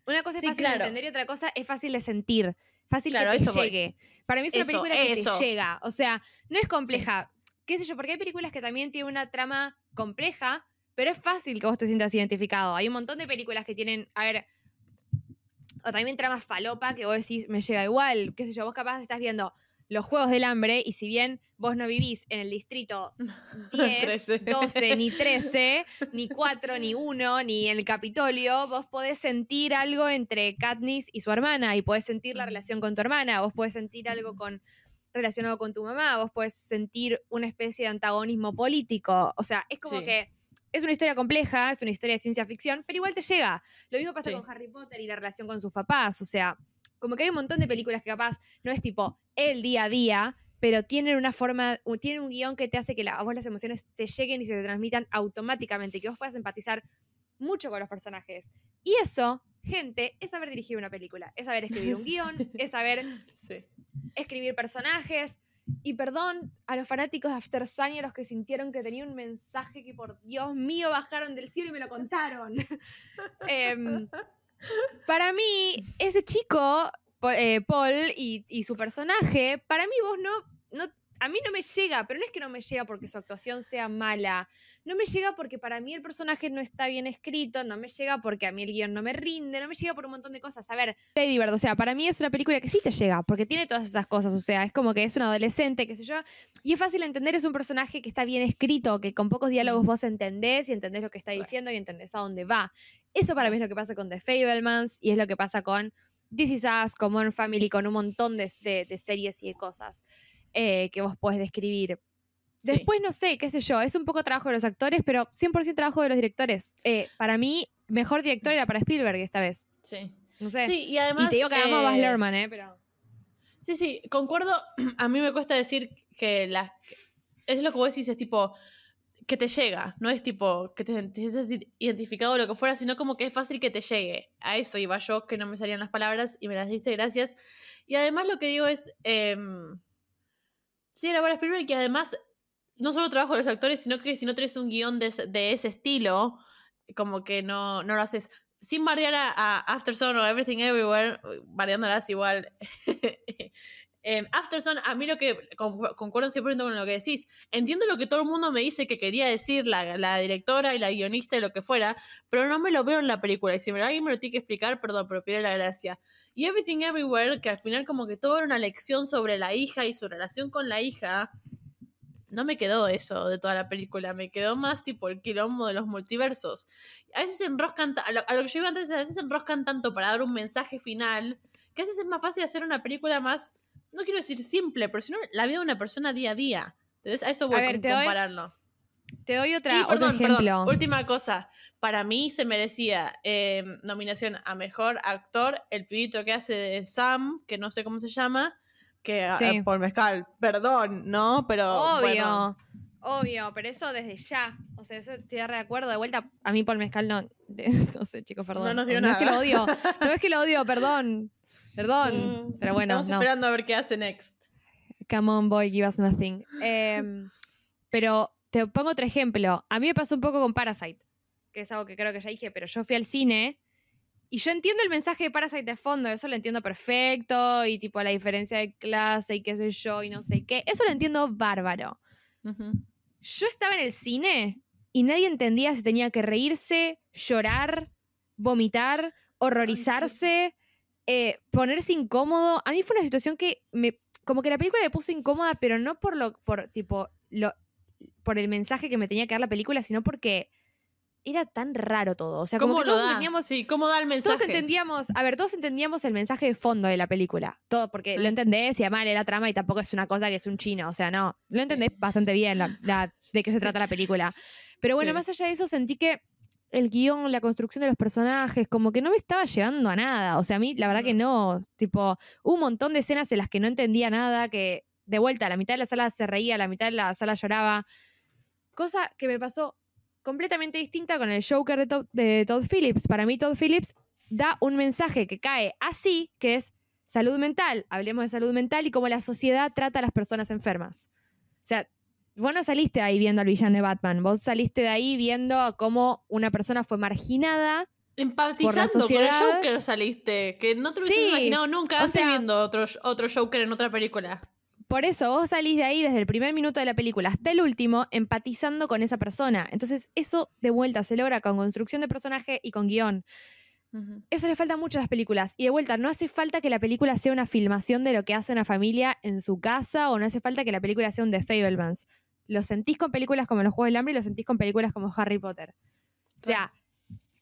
I: Una cosa es
H: Sí,
I: fácil
H: claro.
I: de entender y otra cosa es fácil de sentir. Fácil
H: Claro,
I: que te
H: voy.
I: llegue. Para mí es una
H: Eso,
I: película que
H: eso.
I: te llega. O sea, no es compleja. ¿Qué sé yo? Porque hay películas que también tienen una trama compleja, pero es fácil que vos te sientas identificado. Hay un montón de películas que tienen, a ver, o también tramas falopa que vos decís, me llega igual. ¿Qué sé yo? Vos capaz estás viendo los Juegos del Hambre y si bien vos no vivís en el distrito 10,
H: 13.
I: 12, ni 13, *laughs* ni 4, ni 1, ni en el Capitolio, vos podés sentir algo entre Katniss y su hermana y podés sentir la relación con tu hermana, vos podés sentir algo con relacionado con tu mamá, vos podés sentir una especie de antagonismo político, o sea, es como
H: Sí.
I: que es una historia compleja, es una historia de ciencia ficción, pero igual te llega. Lo mismo pasa
H: Sí.
I: con Harry Potter y la relación con sus papás, o sea, como que hay un montón de películas que capaz no es tipo el día a día, pero tienen una forma, tienen un guion que te hace que la- a vos las emociones te lleguen y se te transmitan automáticamente, que vos puedas empatizar mucho con los personajes. Y eso, gente, es saber dirigir una película, es saber escribir un *laughs* guion, es saber
H: Sí.
I: escribir personajes. Y perdón a los fanáticos de After Sun y a los que sintieron que tenía un mensaje que por Dios mío bajaron del cielo y me lo contaron. *laughs* Em, para mí, ese chico, eh, Paul y, y su personaje, para mí vos no, no, a mí no me llega, pero no es que no me llega porque su actuación sea mala, no me llega porque para mí el personaje no está bien escrito, no me llega porque a mí el guion no me rinde, no me llega por un montón de cosas. A ver, Lady Bird, o sea, para mí es una película que sí te llega, porque tiene todas esas cosas, o sea, es como que es un adolescente, qué sé yo, y es fácil entender, es un personaje que está bien escrito, que con pocos diálogos vos entendés y entendés lo que está diciendo y entendés a dónde va. Eso para mí es lo que pasa con The Fablemans y es lo que pasa con This Is Us, con Modern Family, con un montón de, de- de series y de cosas eh, que vos podés describir.
H: Sí.
I: Después, no sé, qué sé yo, es un poco trabajo de los actores, pero 100% trabajo de los directores. Eh, para mí, mejor director era para Spielberg esta vez.
H: Sí.
I: No sé.
H: Sí, y además...
I: y te digo que amo a Baz
H: eh,
I: Luhrmann, ¿eh? Pero...
H: Sí, sí, concuerdo. *clears throat* A mí me cuesta decir que la. Es lo que vos decís, es tipo. Que te llega, no es tipo que te, te identificado o lo que fuera, sino como que es fácil que te llegue. A eso iba yo, que no me salían las palabras y me las diste, gracias. Y además lo que digo es. em, sí, era para Spielberg que además no solo trabajo los actores, sino que si no tenés un guion de, de ese estilo, como que no, no lo haces. Sin bardear a, a After Sun o Everything Everywhere, bardeándolas igual. *laughs* Em, After Sun, a mí lo que con- concuerdo 100% con lo que decís. Entiendo lo que todo el mundo me dice que quería decir la, directora y la guionista y lo que fuera, pero no me lo veo en la película. Y si alguien me lo tiene que explicar, perdón, pero pierde la gracia. Y Everything Everywhere, que al final como que todo era una lección sobre la hija y su relación con la hija, no me quedó eso de toda la película, me quedó más tipo el quilombo de los multiversos. A veces enroscan, a lo, a lo que yo iba antes, a veces enroscan tanto para dar un mensaje final, que a veces es más fácil hacer una película más, no quiero decir simple, pero sino la vida de una persona día a día. Entonces a eso voy
I: A ver,
H: con
I: te doy
H: compararlo.
I: Te doy otra,
H: Y,
I: otro ejemplo.
H: perdón, última cosa. Para mí se merecía eh, nominación a mejor actor el pibito que hace de Sam, que no sé cómo se llama, que
I: Sí.
H: eh, por mezcal, perdón, ¿no? Pero
I: Obvio,
H: bueno.
I: obvio, pero eso desde ya. O sea, eso estoy de acuerdo. De vuelta, a mí Paul Mezcal no. de- *laughs* no sé, chicos, perdón.
H: No nos dio
I: es que lo odio. *laughs* No es que lo odio, perdón. Perdón.
H: Mm,
I: Pero bueno,
H: Estamos
I: no.
H: esperando a ver qué hace next.
I: Come on, boy, give us nothing. Em, pero te pongo otro ejemplo. A mí me pasó un poco con Parasite, que es algo que creo que ya dije, pero yo fui al cine y yo entiendo el mensaje de Parasite de fondo, eso lo entiendo perfecto, y tipo la diferencia de clase y qué sé yo, y no sé qué. Eso lo entiendo bárbaro. Yo estaba en el cine y nadie entendía si tenía que reírse, llorar, vomitar, horrorizarse, eh, ponerse incómodo. A mí fue una situación que me. Como que la película me puso incómoda, pero no por lo. por tipo. lo por el mensaje que me tenía que dar la película, sino porque era tan raro todo. O sea, como
H: ¿Cómo
I: que
H: lo
I: todos
H: da?
I: entendíamos.
H: Sí, ¿cómo da el mensaje?
I: Todos entendíamos, a ver, todos entendíamos el mensaje de fondo de la película. Todo, porque
H: Sí.
I: lo entendés y además la trama y tampoco es una cosa que es un chino. O sea, no, lo entendés bastante bien la- la- de qué se trata la película. Pero bueno,
H: Sí.
I: más allá de eso, sentí que el guion, la construcción de los personajes, como que no me estaba llevando a nada. O sea, a mí, la verdad que no. Tipo, un montón de escenas en las que no entendía nada, que de vuelta, la mitad de la sala se reía, la mitad de la sala lloraba. Cosa que me pasó completamente distinta con el Joker de Todd, de Todd Phillips. Para mí, Todd Phillips da un mensaje que cae así, que es salud mental. Hablemos de salud mental y cómo la sociedad trata a las personas enfermas. O sea, vos no saliste ahí viendo al villano de Batman, vos saliste de ahí viendo cómo una persona fue marginada.
H: Empatizando
I: sociedad.
H: con el Joker saliste, que no te lo hubieses
I: Sí,
H: imaginado nunca
I: o
H: antes
I: sea-
H: viendo otro, otro Joker en otra película.
I: Por eso vos salís de ahí desde el primer minuto de la película hasta el último empatizando con esa persona. Entonces eso de vuelta se logra con construcción de personaje y con guion. Eso le falta mucho a las películas. Y de vuelta, no hace falta que la película sea una filmación de lo que hace una familia en su casa o no hace falta que la película sea un The Fablemans. Lo sentís con películas como Los Juegos del Hambre y lo sentís con películas como Harry Potter. O sea,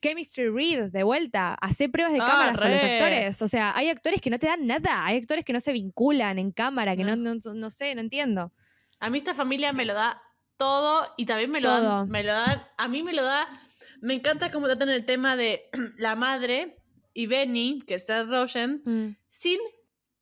I: Chemistry Read, de vuelta, hace pruebas de
H: Ah,
I: cámaras con los
H: re.
I: actores. O sea, hay actores que no te dan nada, hay actores que no se vinculan en cámara, que no, no, no sé, no entiendo.
H: A mí esta familia me lo da todo y también me lo
I: Todo.
H: dan, me lo dan, a mí me lo da, me encanta cómo tratan el tema de *clears throat* la madre y Benny, que es Seth Rogen,
I: Mm.
H: sin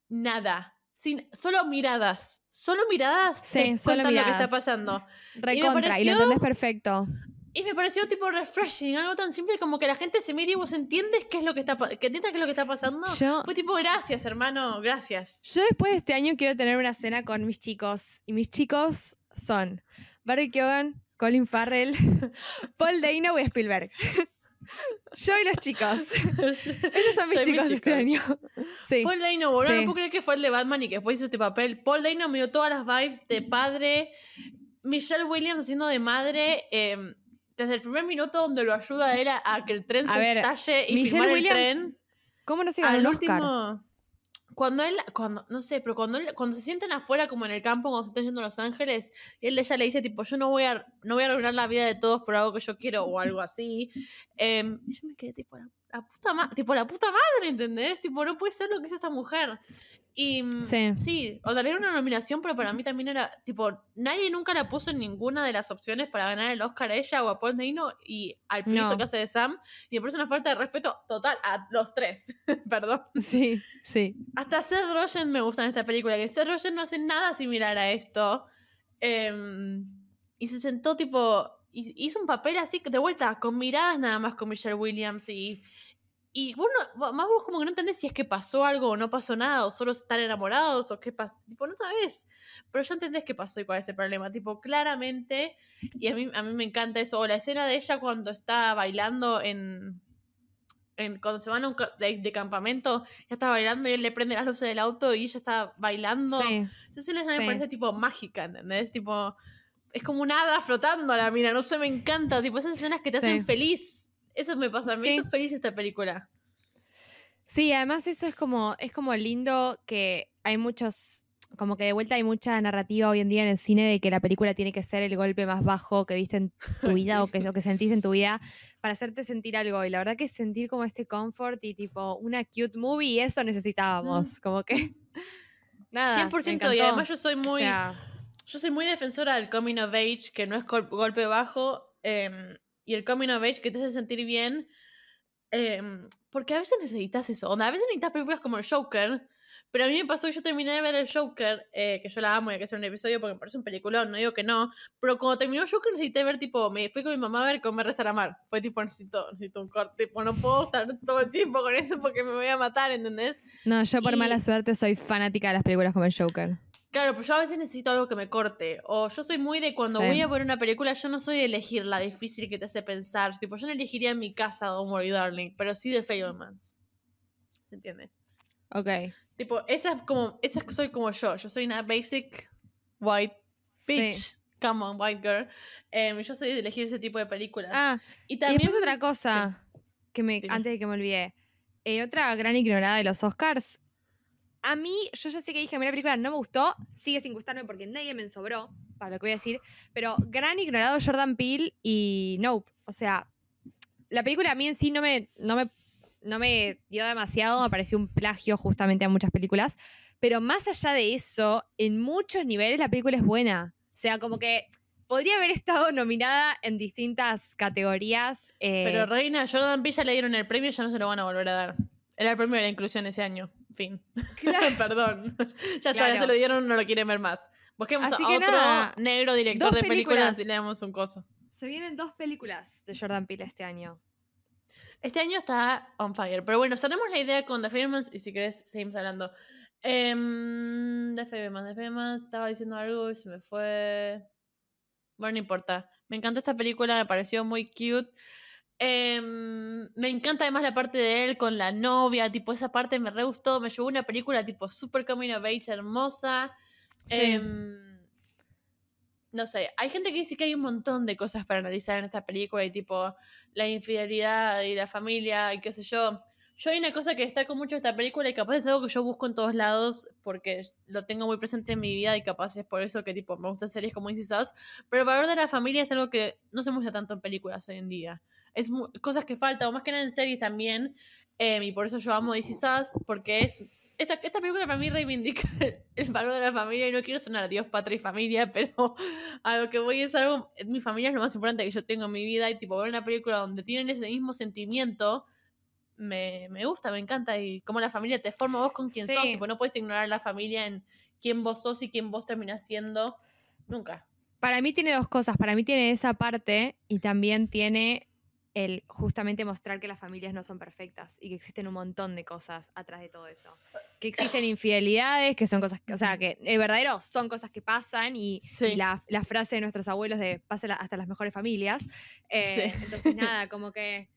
H: nada, sin solo miradas, solo miradas
I: Sí,
H: te
I: solo
H: cuentan lo que está pasando.
I: Recontra, y, lo
H: pareció-
I: entendés perfecto.
H: Y me pareció tipo refreshing, algo tan simple como que la gente se mire y vos entiendes qué es lo que está que entiendas qué es lo que está pasando.
I: Yo-
H: Fue tipo gracias, hermano, gracias.
I: Yo después de este año quiero tener una cena con mis chicos. Y mis chicos son Barry Keoghan, Colin Farrell, *laughs* Paul Dano y Spielberg. Yo y los chicos. *laughs* Ellos son mis
H: Soy mi
I: chicos de este año. *laughs* Sí.
H: Paul Dano, boludo,
I: Sí.
H: no puedo creer que fue el de Batman y que después hizo este papel. Paul Dano me dio todas las vibes de padre. Michelle Williams haciendo de madre. eh, desde el primer minuto donde lo ayuda a él a, a que el tren
I: A
H: se
I: ver,
H: estalle y
I: Michelle
H: el
I: Williams
H: tren.
I: ¿Cómo no se ganó
H: Al
I: el Oscar?
H: último. Cuando él, cuando, no sé, pero cuando él- cuando se sienten afuera, como en el campo, cuando se están yendo a Los Ángeles, y él ella le dice, tipo, yo no voy a, no voy a arruinar la vida de todos por algo que yo quiero, o algo así. Em, yo me quedé tipo, la, la puta ma- tipo, la puta madre, ¿entendés? Tipo, no puede ser lo que hizo esta mujer. Y mm,
I: Sí.
H: sí, o darle una nominación, pero para mí también era, tipo, nadie nunca la puso en ninguna de las opciones para ganar el Oscar a ella o a Paul Dano y al pibito
I: No.
H: que hace de Sam. Y me parece una falta de respeto total a los tres. *laughs* Perdón.
I: Sí, sí.
H: Hasta Seth Rogen me gusta en esta película, que Seth Rogen no hace nada similar a esto. Em, y se sentó tipo, hi- hizo un papel así, de vuelta, con miradas nada más con Michelle Williams y... Y vos no- más vos como que no entendés si es que pasó algo o no pasó nada, o solo están enamorados, o qué pasó. Tipo, no sabés. Pero ya entendés qué pasó y cuál es el problema. Tipo, claramente, y a mí, a mí me encanta eso. O la escena de ella cuando está bailando en, en- cuando se van a un de, de campamento, ella está bailando y él le prende las luces del auto y ella está bailando.
I: Sí.
H: Esa escena ya
I: sí.
H: me parece tipo mágica, ¿entendés? Tipo, es como un hada flotando a la mira, no sé, me encanta. Tipo, esas escenas que te
I: Sí.
H: hacen feliz. Eso me pasa, me
I: Sí.
H: hizo feliz esta película.
I: Sí, además eso es como, es como lindo que hay muchos, como que de vuelta hay mucha narrativa hoy en día en el cine de que la película tiene que ser el golpe más bajo que viste en tu *laughs* vida o, que, o que sentís en tu vida para hacerte sentir algo. Y la verdad que sentir como este comfort y tipo una cute movie, eso necesitábamos. Como que... *laughs* Nada. me
H: 100% y además yo soy muy...
I: O sea,
H: Yo soy muy defensora del coming of age, que no es gol- golpe bajo, em, y el coming of age que te hace sentir bien, em, porque a veces necesitas eso, onda, a veces necesitas películas como el Joker, pero a mí me pasó que yo terminé de ver el Joker, eh, que yo la amo y hay que hacer un episodio porque me parece un peliculón, no digo que no, pero cuando terminó el Joker necesité ver, tipo, me fui con mi mamá a ver Comer, Rezar, Amar, fue tipo, necesito, necesito un corte, tipo, no puedo estar todo el tiempo con eso porque me voy a matar, ¿entendés?
I: no, yo por
H: Y-
I: mala suerte soy fanática de las películas como el Joker.
H: Claro, pero yo a veces necesito algo que me corte. O yo soy muy de cuando
I: Sí.
H: voy a ver una película, yo no soy de elegir la difícil que te hace pensar. Tipo, yo no elegiría en mi casa Don't Worry Darling, pero sí de Fablemans. ¿Se entiende?
I: Ok.
H: Tipo, esa es como, esa es- soy como yo. Yo soy una basic white bitch.
I: Sí.
H: Come on, white girl. Em, yo soy de elegir ese tipo de películas.
I: Ah,
H: y
I: y
H: también.
I: después otra cosa que me, antes de que me olvide. Eh, otra gran ignorada de los Oscars. A mí, yo ya sé que dije, a mí la película no me gustó, sigue sin gustarme porque nadie me sobró, para lo que voy a decir, pero gran ignorado Jordan Peele y Nope. O sea, la película a mí en sí no me, no me, no me dio demasiado, me pareció un plagio justamente a muchas películas, pero más allá de eso, en muchos niveles la película es buena. O sea, como que podría haber estado nominada en distintas categorías. eh,
H: Pero Reina, Jordan Peele ya le dieron el premio y ya no se lo van a volver a dar. Era el premio de la inclusión ese año. Fin. *laughs* Perdón. ya está, ya se lo dieron, no lo quieren ver más. Busquemos
I: Así
H: a
I: que
H: otro
I: nada,
H: negro director de películas
I: películas.
H: y le damos un coso.
I: se vienen dos películas de Jordan Peele este año.
H: Este año está on fire. Pero bueno, cerramos la idea con The Fablemans y si querés seguimos hablando. Em, The Fablemans, The Fablemans, estaba diciendo algo y se me fue. Bueno, no importa. Me encantó esta película, me pareció muy cute. Em, me encanta además la parte de él con la novia, tipo esa parte me re gustó, me llevó una película tipo super coming of age hermosa.
I: Sí.
H: Em, no sé, hay gente que dice que hay un montón de cosas para analizar en esta película y tipo la infidelidad y la familia y qué sé yo. Yo hay una cosa que destaco mucho de esta película y capaz es algo que yo busco en todos lados porque lo tengo muy presente en mi vida y capaz es por eso que tipo me gustan series como Sauce. Pero el valor de la familia es algo que no se muestra tanto en películas hoy en día. Es cosas que faltan, o más que nada en series también. em, y por eso yo amo Easy Sauce porque es... Esta, esta película para mí reivindica *laughs* el valor de la familia y no quiero sonar Dios, patria y familia, *laughs* pero a lo que voy es algo, mi familia es lo más importante que yo tengo en mi vida y tipo ver una película donde tienen ese mismo sentimiento me, me gusta, me encanta y cómo la familia te forma vos con quien sos,
I: Sí.
H: tipo no puedes ignorar la familia en quién vos sos y quién vos terminás siendo nunca.
I: Para mí tiene dos cosas. Para mí tiene esa parte y también tiene el justamente mostrar que las familias no son perfectas y que existen un montón de cosas atrás de todo eso. Que existen infidelidades, que son cosas, que- o sea, que el verdadero son cosas que pasan y,
H: Sí.
I: y la, la frase de nuestros abuelos de pasa hasta las mejores familias. Eh,
H: Sí.
I: Entonces, nada, *laughs* como que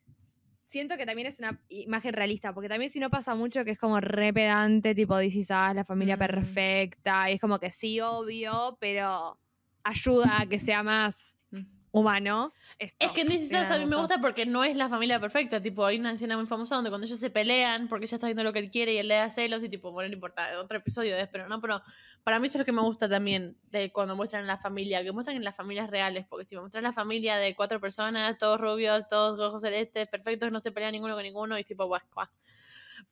I: siento que también es una imagen realista, porque también si no pasa mucho que es como re pedante, tipo dices, ah, la familia
H: Mm.
I: perfecta, y es como que sí, obvio, pero ayuda a que sea más. Humano. esto.
H: Es que This Is Us a mí me gusta porque no es la familia perfecta. Tipo, hay una escena muy famosa donde cuando ellos se pelean porque ella está viendo lo que él quiere y él le da celos y tipo, bueno, no importa, otro episodio es, pero no, pero para mí eso es lo que me gusta también de cuando muestran la familia, que muestran en las familias reales, porque si muestran la familia de cuatro personas, todos rubios, todos ojos celestes, perfectos, no se pelean ninguno con ninguno y tipo, guau.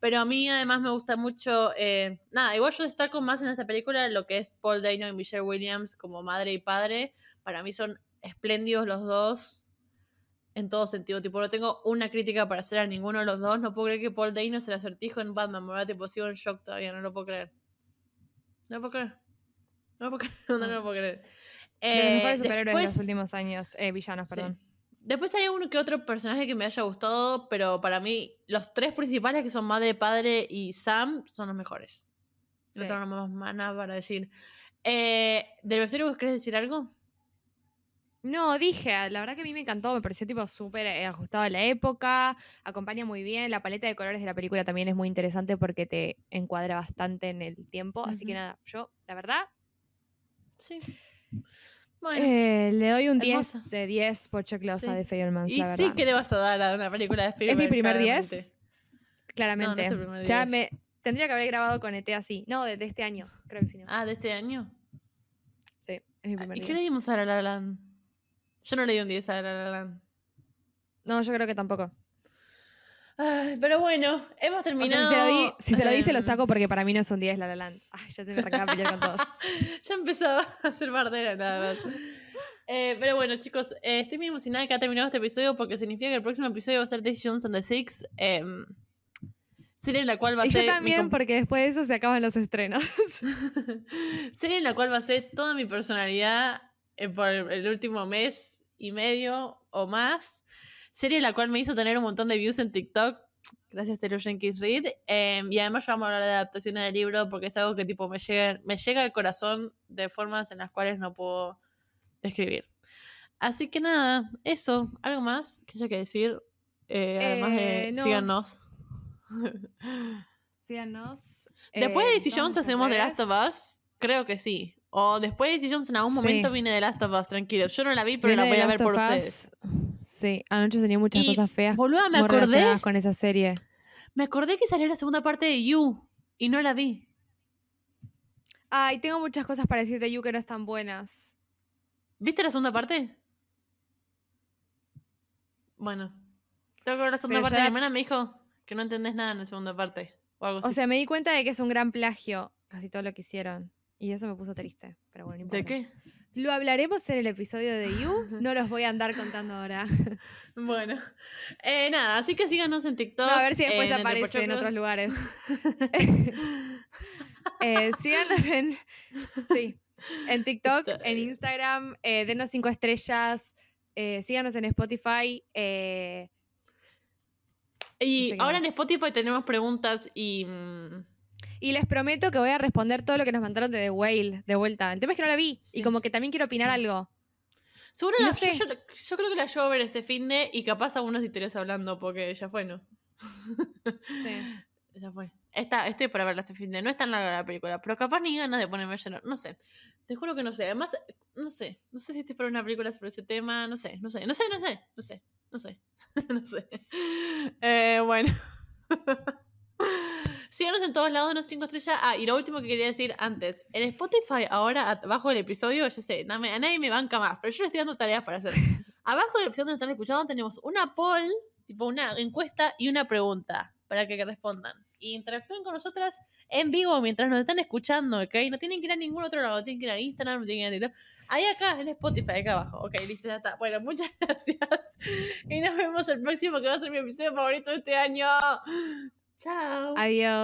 H: Pero a mí además me gusta mucho, eh, nada, igual yo destaco más en esta película lo que es Paul Dano y Michelle Williams como madre y padre. Para mí son espléndidos los dos en todo sentido. Tipo, no tengo una crítica para hacer a ninguno de los dos. No puedo creer que Paul Dano se el acertijo en Batman. ¿verdad? Tipo, sigo en shock todavía, no lo puedo creer. No lo puedo creer. No lo puedo creer. *laughs* No, no lo puedo creer.
I: De los
H: Eh,
I: mejores superhéroes de los
H: después-
I: últimos años, eh, villanos,
H: Sí.
I: perdón.
H: Después hay uno que otro personaje que me haya gustado, pero para mí los tres principales que son madre, padre y Sam son los mejores.
I: Sí.
H: No tengo más nada para decir. Eh, ¿Del vestuario querés decir algo?
I: No, dije, la verdad que a mí me encantó, me pareció tipo súper eh, ajustado a la época, acompaña muy bien, la paleta de colores de la película también es muy interesante porque te encuadra bastante en el tiempo, así que nada, yo, la verdad,
H: Sí. Bueno.
I: eh, le doy un 10
H: hermosa.
I: de 10 pochoclos
H: Sí.
I: a The Fablemans,
H: y
I: la
H: sí que le vas a dar a una película de
I: ¿Es
H: Spielberg.
I: mi primer
H: claramente.
I: 10? Claramente.
H: No, no es tu primer
I: ya
H: 10.
I: me tendría que haber grabado con ET así. No, de, de este año, creo que sí. No.
H: Ah, de este año.
I: Sí, es mi primer
H: ¿Y qué
I: 10.
H: le dimos a La La Land? Yo no le di un 10 a La La Land.
I: No, yo creo que tampoco.
H: Ay, pero bueno, hemos
I: O sea,
H: terminado.
I: si se lo di, si se lo di, se lo
H: em,
I: saco porque para mí no es un 10 La La Land. Ay, ya se me arrancaba a pelear con todos. *laughs*
H: ya empezaba a ser bardera nada más. Eh, pero bueno, chicos, eh, estoy muy emocionada que ha terminado este episodio porque significa que el próximo episodio va a ser Decisions and the Six. em, serie en la cual va a
I: Y
H: ser.
I: yo también, porque después de eso se acaban los estrenos. *laughs*
H: serie en la cual va a ser toda mi personalidad eh, por el, último mes y medio o más. Serie la cual me hizo tener un montón de views en TikTok. Gracias, Taylor Jenkins Reid. Em, y además ya vamos a hablar de adaptaciones del libro porque es algo que tipo me llega, me llega al corazón de formas en las cuales no puedo describir. Así que nada, eso. ¿Algo más que haya que decir? Eh, además de
I: Eh, no.
H: síganos. *laughs*
I: Síganos.
H: Después
I: eh,
H: de Daisy
I: todas
H: Jones hacemos The Last of. Us, creo que sí. O después de Daisy Jones en algún momento
I: Sí.
H: viene The Last of Us, tranquilo. Yo no la vi, pero
I: Viene
H: la voy a ver por ustedes.
I: Us. Sí, anoche tenía muchas
H: Y,
I: cosas feas.
H: Boluda, me acordé,
I: con esa serie.
H: me acordé que salió la segunda parte de You y no la vi.
I: Ay, tengo muchas cosas para decir de You que no están buenas.
H: ¿Viste la segunda parte? Bueno, Tengo que ver la segunda
I: Pero
H: parte.
I: ya-
H: Mi hermana me dijo que no entendés nada en la segunda parte. O algo así.
I: O sea, me di cuenta de que es un gran plagio casi todo lo que hicieron. Y eso me puso triste. Pero bueno, no
H: ¿De
I: importa.
H: qué?
I: Lo hablaremos en el episodio de You. No los voy a andar contando ahora. *laughs*
H: Bueno. Eh, nada, así que síganos en TikTok.
I: No, a ver si después
H: en Entre
I: aparece en otros lugares. *laughs* Eh, síganos en, sí, en TikTok, en Instagram, eh, denos cinco estrellas, eh, síganos en Spotify. eh,
H: Y
I: No sé qué
H: ahora en. Spotify tenemos preguntas y. mm,
I: y les prometo que voy a responder todo lo que nos mandaron de The Whale de vuelta. El tema es que no la vi
H: Sí.
I: y como que también quiero opinar algo.
H: Seguro
I: No
H: la-
I: sé.
H: yo, yo- creo que la llevo a ver este fin de y capaz algunas historias hablando porque ya fue, ¿no?
I: Sí. *laughs*
H: Ya fue. Está, estoy para verla este fin de. No es tan larga la película, pero capaz ni ganas de ponerme a llorar. No sé. Te juro que no sé. Además, no sé. No sé si estoy para una película sobre ese tema. No sé, no sé, no sé, no sé, no sé, no sé. *laughs* no sé. Eh, bueno. *laughs* Síganos en todos lados, unos 5 estrellas. Ah, y lo último que quería decir antes. En Spotify, ahora, abajo del episodio, yo sé, a nadie me banca más, pero yo le estoy dando tareas para hacer. *laughs* Abajo del episodio donde están escuchando tenemos una poll, tipo una encuesta y una pregunta para que respondan. Y interactúen con nosotras en vivo mientras nos están escuchando, ¿ok? No tienen que ir a ningún otro lado, no tienen que ir a Instagram, no tienen que ir a TikTok. Ahí acá, en Spotify, acá abajo. Ok, listo, ya está. Bueno, muchas *laughs* gracias. Y nos vemos el próximo, que va a ser mi episodio favorito de este año. Chao.
I: Adiós.